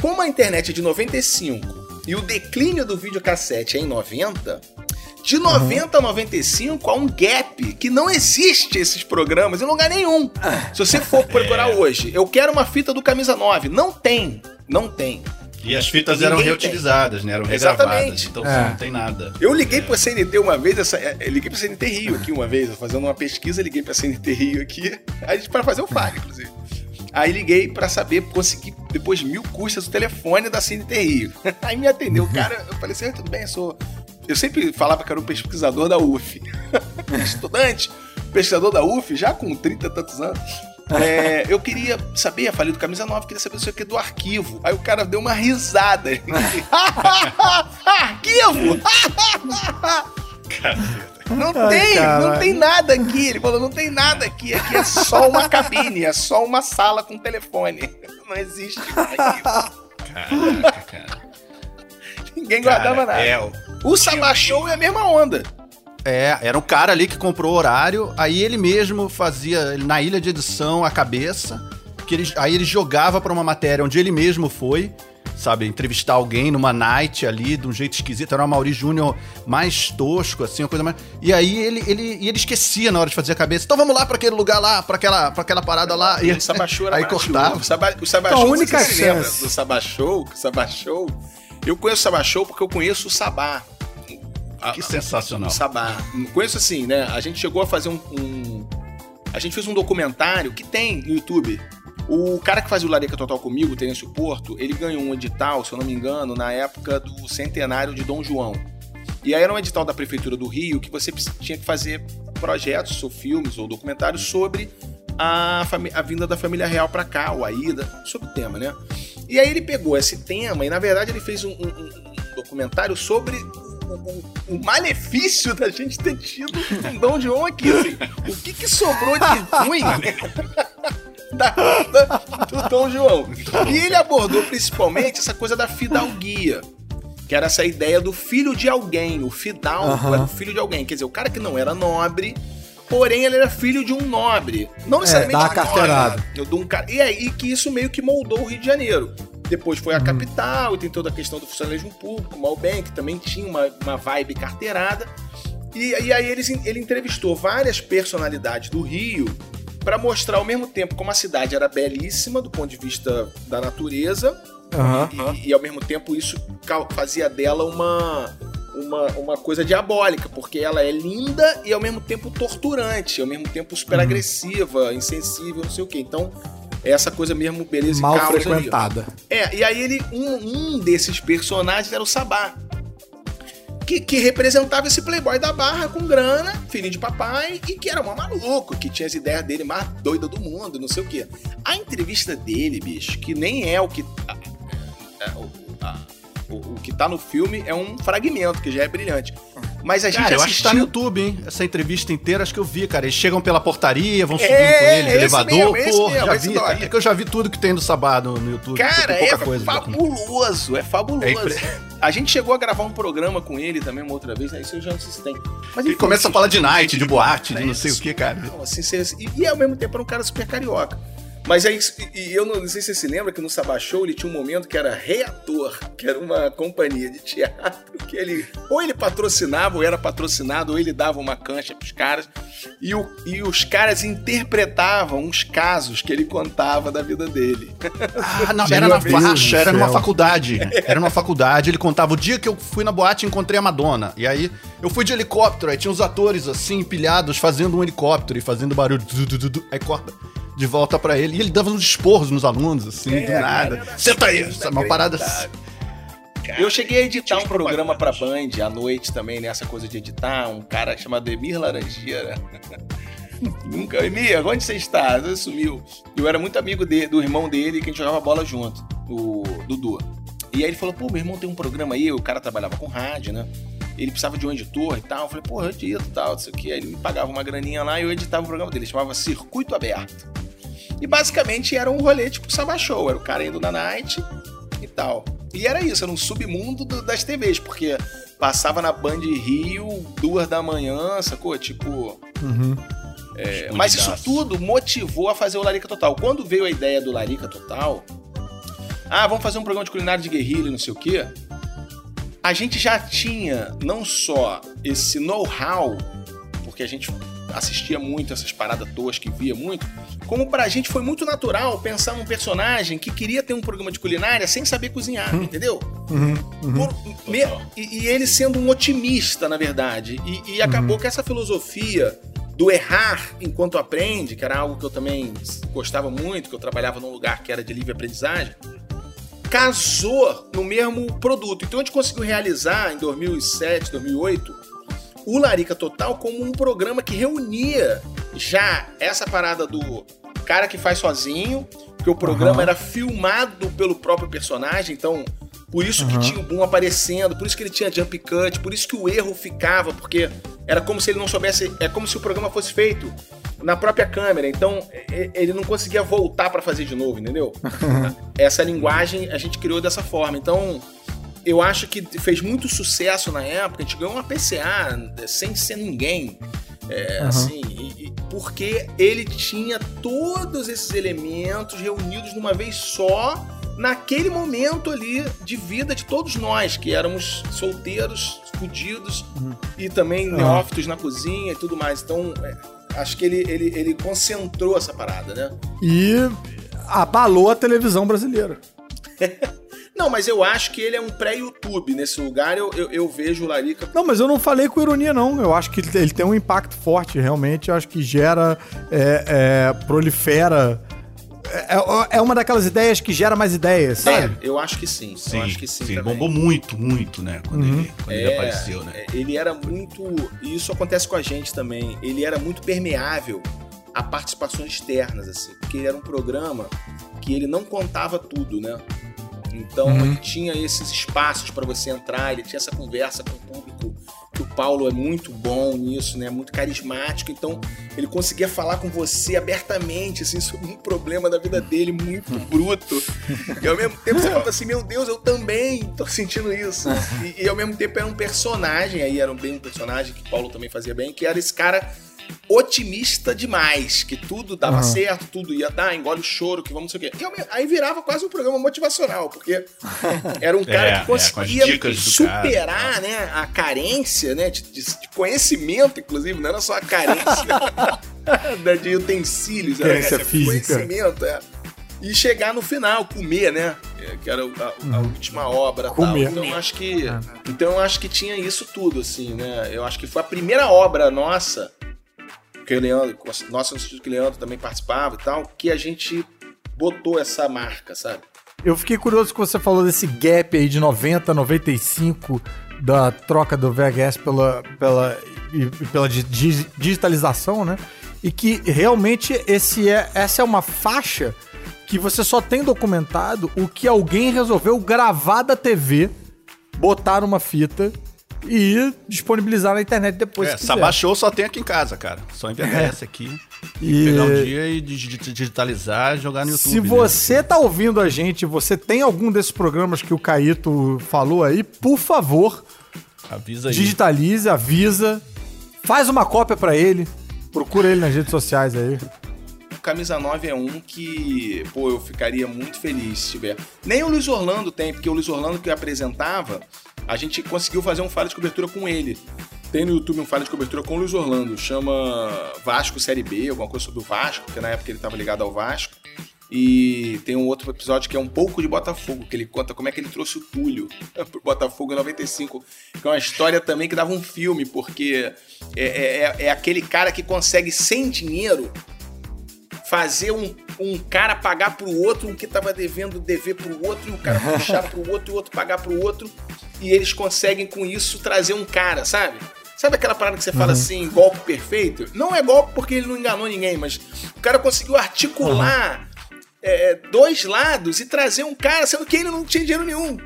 como a internet é de 95 e o declínio do videocassete é em 90, de 90 a 95 há um gap que não existe esses programas em lugar nenhum. Se você for procurar hoje, eu quero uma fita do Camisa 9, não tem, não tem. E as fitas eram Ninguém tem. reutilizadas, né? Eram Exatamente. regravadas. Então É. não tem nada. Eu liguei pra CNT uma vez, essa, é, eu liguei pra CNT Rio aqui uma vez, fazendo uma pesquisa, liguei pra CNT Rio aqui, a gente para fazer o FAG, inclusive. Aí liguei pra saber, consegui depois de mil custas o telefone da CNT Rio. Aí me atendeu o cara, eu falei assim, "Ah, tudo bem, eu sou... Eu sempre falava que era um pesquisador da UF. Estudante, pesquisador da UF, já com 30 e tantos anos. É, eu queria saber, falei do Camisa 9, queria saber isso aqui do arquivo. Aí o cara deu uma risada. arquivo! Não Ai, tem, caralho. não tem nada aqui. Ele falou, não tem nada aqui. Aqui é só uma cabine, é só uma sala com telefone. Não existe arquivo. Caraca, cara. Ninguém guardava nada. É, o- O Sabá Show é a mesma onda. É, era um cara ali que comprou o horário, aí ele mesmo fazia na ilha de edição a cabeça, que ele, aí ele jogava pra uma matéria onde ele mesmo foi, sabe, entrevistar alguém numa night ali, de um jeito esquisito, era o Mauri Júnior mais tosco, assim, uma coisa mais... E aí ele, ele, e ele esquecia na hora de fazer a cabeça, então vamos lá pra aquele lugar lá, pra aquela, pra aquela parada lá, e o Sabá Show era aí cortava. O Sabá, o Sabá Então, a única você se lembra chance- do Sabá Show. Eu conheço o Sabá Show porque eu conheço o Sabá. A- Que sensacional. Sabá. Conheço assim, né? A gente chegou a fazer um, um- A gente fez um documentário que tem no YouTube. O cara que fazia o Larica Total comigo, o Terêncio Porto, ele ganhou um edital, se eu não me engano, na época do centenário de Dom João. E aí era um edital da Prefeitura do Rio que você tinha que fazer projetos, ou filmes, ou documentários sobre a, a vinda da família real pra cá, ou a ida, sobre o tema, né? E aí ele pegou esse tema e, na verdade, ele fez um- um- um documentário sobre o, malefício da gente ter tido um Dom João aqui. assim. O que, que sobrou de ruim da, da- do Dom João? E ele abordou principalmente essa coisa da fidalguia. Que era essa ideia do filho de alguém. O fidalgo Aham. era o filho de alguém. Quer dizer, o cara que não era nobre, porém ele era filho de um nobre. Não necessariamente dá a um nobre, dou um cara. E aí que isso meio que moldou o Rio de Janeiro. Depois foi a Uhum. capital, e tem toda a questão do funcionalismo público, o Malben, que também tinha uma, uma vibe carteirada. E, e aí ele, ele entrevistou várias personalidades do Rio para mostrar ao mesmo tempo como a cidade era belíssima do ponto de vista da natureza Aham. e, e, ao mesmo tempo isso fazia dela uma, uma, uma coisa diabólica, porque ela é linda e ao mesmo tempo torturante, ao mesmo tempo super Uhum. agressiva, insensível, não sei o que. Então, é essa coisa mesmo, beleza Mal e caos ali. frequentada. É, e aí ele, um, um desses personagens era o Sabá. Que, que representava esse playboy da barra com grana, filho de papai, e que era um maluco, que tinha as ideias dele mais doida do mundo, não sei o quê. A entrevista dele, bicho, que nem é o que. a- é, o, a- o- o que tá no filme é um fragmento, que já é brilhante. Mas a gente Cara, eu acho que tá no assistiu. YouTube, hein? Essa entrevista inteira, acho que eu vi, cara. Eles chegam pela portaria, vão subindo É, com ele esse elevador. mesmo, Pô, mesmo, já vi, cara. É que eu já vi tudo que tem do Sabá no, YouTube. Cara, é coisa. fabuloso, é fabuloso. É impre- A gente chegou a gravar um programa com ele também uma outra vez, né? Isso eu já não sei se tem. Mas Ele começa a falar de night, de boate, de É não sei o que, cara. Não, assim, e, e ao mesmo tempo era um cara super carioca. Mas aí, e eu não, sei se você se lembra que no Sabá Show ele tinha um momento que era Reator, que era uma companhia de teatro que ele ou ele patrocinava, ou era patrocinado, ou ele dava uma cancha pros caras, e, o, e os caras interpretavam os casos que ele contava da vida dele. Ah, não, era na faixa, era numa faculdade. Era numa faculdade, ele contava o dia que eu fui na boate e encontrei a Madonna. E aí eu fui de helicóptero, aí tinha os atores assim, empilhados, fazendo um helicóptero e fazendo barulho. Aí corta de volta para ele. E ele dava uns esporros nos alunos, assim, é, do nada. Cara, Senta aí! Uma parada assim. Eu cheguei a editar um programa pra Band à noite também, nessa coisa de editar, um cara chamado Emir Laranjeira. Nunca. Emir, onde você está? Você sumiu. Eu era muito amigo de, do irmão dele, que a gente jogava bola junto, o Dudu. E aí ele falou, pô, meu irmão tem um programa aí, o cara trabalhava com rádio, né? Ele precisava de um editor e tal. Eu falei, pô, eu edito e tal, não sei o que. Aí ele me pagava uma graninha lá e eu editava o programa dele. Ele chamava Circuito Aberto. E basicamente era um rolê tipo Samba Show. Era o cara indo na night e tal. E era isso, era um submundo do, das TVs, porque passava na Band Rio, duas da manhã, sacou? Tipo. Uhum. É, mas isso tudo motivou a fazer o Larica Total. Quando veio a ideia do Larica Total, ah, vamos fazer um programa de culinária de guerrilha e não sei o quê. A gente já tinha não só esse know-how, porque a gente assistia muito essas paradas toas que via muito, como pra gente foi muito natural pensar num personagem que queria ter um programa de culinária sem saber cozinhar, hum. entendeu? Uhum, uhum. Por, me, e, e, ele sendo um otimista, na verdade. E, e acabou uhum. que essa filosofia do errar enquanto aprende, que era algo que eu também gostava muito, que eu trabalhava num lugar que era de livre aprendizagem, casou no mesmo produto. Então a gente conseguiu realizar em 2007, 2008 o Larica Total como um programa que reunia já essa parada do cara que faz sozinho, porque o programa uhum. era filmado pelo próprio personagem, então por isso que uhum. tinha o Boom aparecendo, por isso que ele tinha jump cut, por isso que o erro ficava, porque era como se ele não soubesse, é como se o programa fosse feito na própria câmera, então ele não conseguia voltar para fazer de novo, entendeu? Essa linguagem a gente criou dessa forma. Então, eu acho que fez muito sucesso na época, a gente ganhou uma PCA sem ser ninguém. É, uhum. assim, e, e, porque ele tinha todos esses elementos reunidos numa vez só naquele momento ali de vida de todos nós, que éramos solteiros, fudidos uhum. e também uhum. neófitos na cozinha e tudo mais. Então, é, acho que ele, ele, ele concentrou essa parada, né? E abalou a televisão brasileira. Não, mas eu acho que ele é um pré-YouTube. Nesse lugar eu, eu, eu, vejo o Larica. Não, mas eu não falei com ironia, não. Eu acho que ele tem um impacto forte, realmente. Eu acho que gera, é, é, prolifera. É, é, é uma daquelas ideias que gera mais ideias, sabe? É, eu acho que sim. Sim, eu acho que sim. sim bombou muito, muito, né? Quando, uhum. ele, quando ele é, apareceu, né? É, ele era muito. E isso acontece com a gente também. Ele era muito permeável a participações externas, assim. Porque ele era um programa que ele não contava tudo, né? Então uhum. ele tinha esses espaços para você entrar, ele tinha essa conversa com o público, que o Paulo é muito bom nisso, né? Muito carismático, então ele conseguia falar com você abertamente, assim, sobre um problema da vida dele muito bruto. E ao mesmo tempo você falava assim, meu Deus, eu também tô sentindo isso. E, e ao mesmo tempo era um personagem, aí era bem um personagem que o Paulo também fazia bem, que era esse cara otimista demais, que tudo dava uhum. certo, tudo ia dar, engole o choro, que vamos não sei o quê. E aí virava quase um programa motivacional, porque era um cara é, que conseguia é, superar cara. né, a carência né, de, de, conhecimento, inclusive, não era só a carência né, de utensílios, carência era física. conhecimento, é. E chegar no final, comer, né? É, que era a, a uhum. última obra comer. tal. Então eu acho que. Ah. Então eu acho que tinha isso tudo, assim, né? Eu acho que foi a primeira obra nossa que o Leandro, nosso instituto que o Leandro também participava e tal, que a gente botou essa marca, sabe? Eu fiquei curioso que você falou desse gap aí de 90, 95 da troca do VHS pela, pela, pela digitalização, né? E que realmente esse é, essa é uma faixa que você só tem documentado o que alguém resolveu gravar da TV, botar uma fita e disponibilizar na internet depois. É, Sabá Show só tem aqui em casa, cara. Só em VHS é. aqui. E... Pegar um dia e digitalizar e jogar no YouTube. Se né? você né? tá ouvindo a gente, você tem algum desses programas que o Caíto falou aí, por favor, avisa aí. Digitalize, avisa, faz uma cópia para ele, procura ele nas redes sociais aí. Camisa 9 é um que, pô, eu ficaria muito feliz se tiver. Nem o Luiz Orlando tem, porque o Luiz Orlando que apresentava, a gente conseguiu fazer um fala de cobertura com ele. Tem no YouTube um fala de cobertura com o Luiz Orlando, chama Vasco Série B, alguma coisa sobre o Vasco, porque na época ele estava ligado ao Vasco. E tem um outro episódio que é um pouco de Botafogo, que ele conta como é que ele trouxe o Túlio pro Botafogo em 95. Que é uma história também que dava um filme, porque é, é, é, é aquele cara que consegue, sem dinheiro, fazer um, um cara pagar pro outro um que tava devendo dever pro outro, e o cara puxar pro outro e o outro pagar pro outro. E eles conseguem com isso trazer um cara, sabe? Sabe aquela parada que você fala assim, golpe perfeito? Não é golpe porque ele não enganou ninguém, mas o cara conseguiu articular é, dois lados e trazer um cara, sendo que ele não tinha dinheiro nenhum.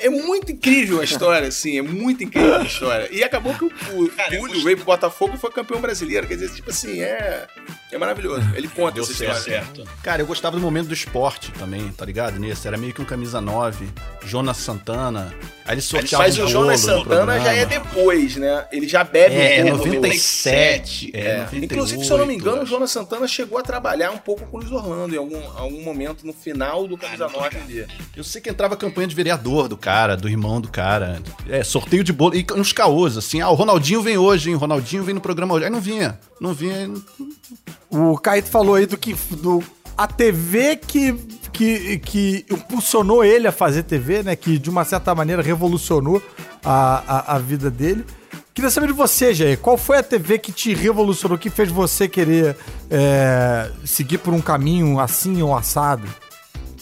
É muito incrível a história, assim, é muito incrível a história. E acabou que o, o Túlio veio pro Botafogo e foi campeão brasileiro. Quer dizer, tipo assim, é, é maravilhoso. Ele conta Deu essa certo. história. certo. Cara, eu gostava do momento do esporte também, tá ligado? Nesse. Era meio que um camisa 9, Jonas Santana. Aí ele sorteava Mas o um Jonas bolo no Santana já é depois, né? Ele já bebe É, um 97. É, 98, Inclusive, se eu não me engano, o. Jonas Santana chegou a trabalhar um pouco com o Luiz Orlando em algum, algum momento no final do Camisa 9 ali. Eu sei que entrava campanha de vereador do cara, do irmão do cara. É, sorteio de bolo. E uns caôs, assim. Ah, o Ronaldinho vem hoje, hein? O Ronaldinho vem no programa hoje. Aí não vinha. Não vinha. O Caíto falou aí do que. Do, a TV que, que, que impulsionou ele a fazer TV, né? Que de uma certa maneira revolucionou a, a, a vida dele. Queria saber de você, Jair. Qual foi a TV que te revolucionou, que fez você querer é, seguir por um caminho assim ou assado?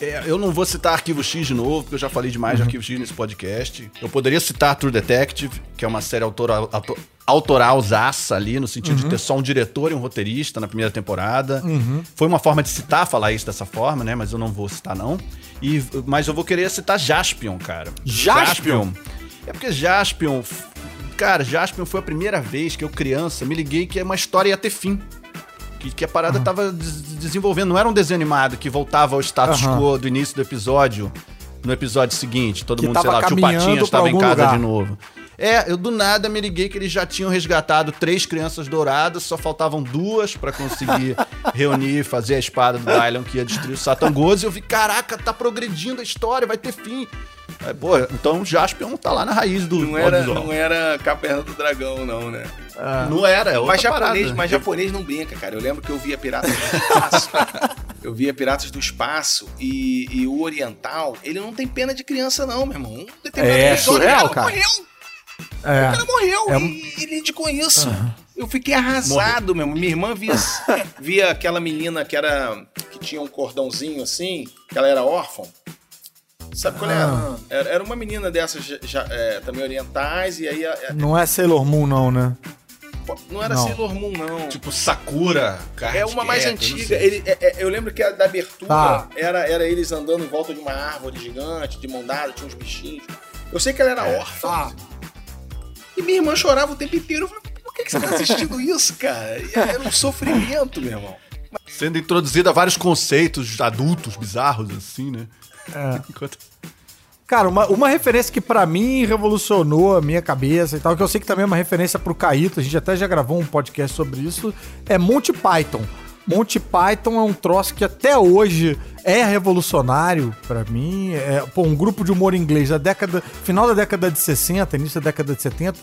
É, eu não vou citar Arquivo X de novo, porque eu já falei demais de Arquivo X nesse podcast. Eu poderia citar True Detective, que é uma série autoral, auto, autoralzaça ali, no sentido de ter só um diretor e um roteirista na primeira temporada. Foi uma forma de citar, falar isso dessa forma, né? Mas eu não vou citar, não. E, mas eu vou querer citar Jaspion, cara. Jaspion? É porque Jaspion... Cara, Jaspion foi a primeira vez que eu, criança, me liguei que uma história ia ter fim. Que, que a parada tava des- desenvolvendo. Não era um desenho animado que voltava ao status Aham. quo do início do episódio, no episódio seguinte. Todo Que mundo, sei lá, tio Patinhas estava em casa lugar. de novo. É, eu do nada me liguei que eles já tinham resgatado três crianças douradas, só faltavam duas pra conseguir reunir e fazer a espada do Dylion que ia destruir o Satangoso. E eu vi, caraca, tá progredindo a história, vai ter fim. Aí, pô, então Jaspion tá lá na raiz do Não era, audiovisual. não era Caverna do Dragão, não, né? Não era, é outra Mas japonês, parada. mas japonês não brinca, cara. Eu lembro que eu via Piratas do Espaço. eu via Piratas do Espaço e, e o Oriental, ele não tem pena de criança, não, meu irmão. Um determinado É episódio, surreal, o cara. Morreu, É. o cara morreu É- e, e lide com isso. Eu fiquei arrasado, meu. Minha irmã via, via aquela menina que era. que tinha um cordãozinho assim, que ela era órfã. Sabe qual era? Ah. Era, era uma menina dessas já- é, também orientais, e aí a- a- Não é Sailor Moon, não, né? não era Não. Sailor Moon, não. Tipo Sakura, Card É uma mais antiga. Ele, é- é- eu lembro que a da abertura Tá. era, era eles andando em volta de uma árvore gigante, de mão dada, tinha uns bichinhos. Eu sei que ela era órfã. E minha irmã chorava o tempo inteiro. Eu falei, por que, que você tá assistindo isso, cara? E Era um sofrimento, meu irmão. Sendo introduzido a vários conceitos adultos bizarros, assim, né? Enquanto- Cara, uma, uma referência que pra mim revolucionou a minha cabeça e tal, que eu sei que também é uma referência pro Caíto, a gente até já gravou um podcast sobre isso, é Monty Python. Monty Python é um troço que até hoje é revolucionário pra mim. É pô, um grupo de humor inglês da década, final da década de 60, início da década de 70,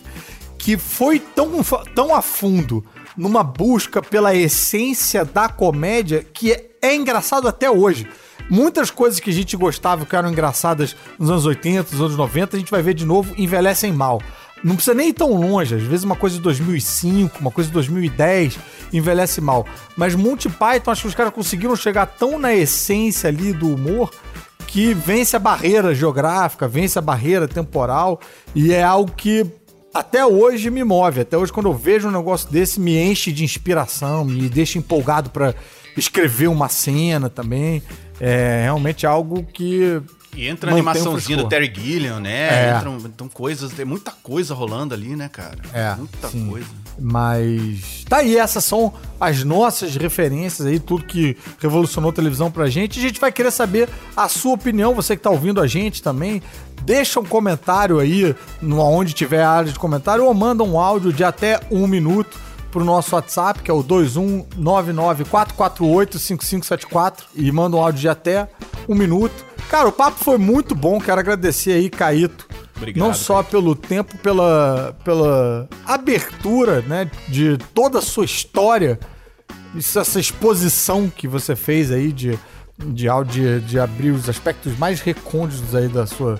que foi tão, tão a fundo numa busca pela essência da comédia que é, é engraçado até hoje. Muitas coisas que a gente gostava, que eram engraçadas nos anos 80, nos anos 90, a gente vai ver de novo, envelhecem mal. Não precisa nem ir tão longe, às vezes uma coisa de 2005, uma coisa de 2010, envelhece mal. Mas Monty Python, acho que os caras conseguiram chegar tão na essência ali do humor que vence a barreira geográfica, vence a barreira temporal e é algo que até hoje me move. Até hoje, quando eu vejo um negócio desse, me enche de inspiração, me deixa empolgado pra escrever uma cena também. É realmente algo que. E entra a animaçãozinha do. Terry Gilliam, né? É. Entram, então coisas, tem muita coisa rolando ali, né, cara? É, Muita sim. coisa. Mas. Tá aí, essas são as nossas referências aí, tudo que revolucionou a televisão pra gente. A gente vai querer saber a sua opinião, você que tá ouvindo a gente também. Deixa um comentário aí, onde tiver a área de comentário, ou manda um áudio de até um minuto pro nosso WhatsApp, que é o 21994485574 e manda um áudio de até um minuto. Cara, o papo foi muito bom, quero agradecer aí, Caíto. Obrigado, Não só pelo tempo, pela, pela abertura, né, de toda a sua história, essa exposição que você fez aí de, de, áudio, de, de abrir os aspectos mais recônditos aí da sua,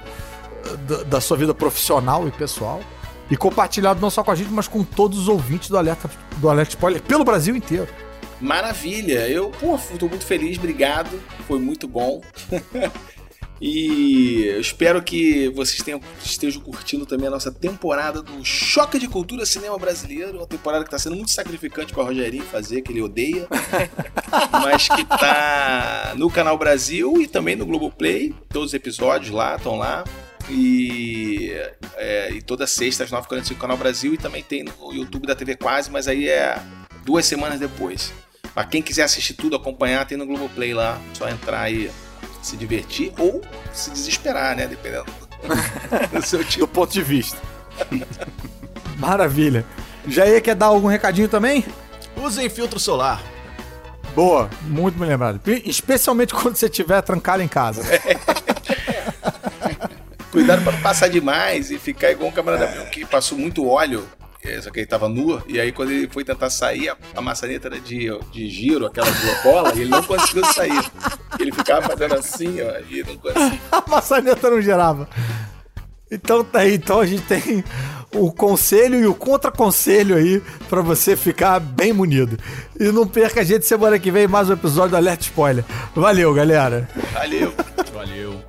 da, da sua vida profissional e pessoal. E compartilhado não só com a gente, mas com todos os ouvintes do Alerta, do Alerta Spoiler pelo Brasil inteiro. Maravilha. Eu, pô, tô muito feliz, obrigado. Foi muito bom. e eu espero que vocês tenham, estejam curtindo também a nossa temporada do Choque de Cultura Cinema Brasileiro. Uma temporada que tá sendo muito sacrificante para Rogerinho fazer, que ele odeia. mas que tá no Canal Brasil e também no Globoplay. Todos os episódios lá, estão lá. E, é, e toda sexta às 9h45 no Canal Brasil e também tem no YouTube da TV Quase, mas aí é duas semanas depois. Pra quem quiser assistir tudo, acompanhar, tem no Globoplay lá. Só entrar e se divertir ou se desesperar, né? Dependendo do seu tipo. Do ponto de vista. Maravilha. Jair quer dar algum recadinho também? Usem filtro solar. Boa, muito bem lembrado. Especialmente quando você estiver trancado em casa. Cuidado pra não passar demais e ficar igual um camarada meu que passou muito óleo. é, Só que ele tava nu, e aí quando ele foi tentar sair, a, a maçaneta era de, de giro, aquela de bola, e ele não conseguiu sair. Ele ficava fazendo assim, ó, e não conseguia. a maçaneta não gerava. Então tá aí, então a gente tem o conselho e o contra-conselho aí pra você ficar bem munido. E não perca a gente semana que vem mais um episódio do Alerta Spoiler. Valeu, galera. Valeu. Valeu.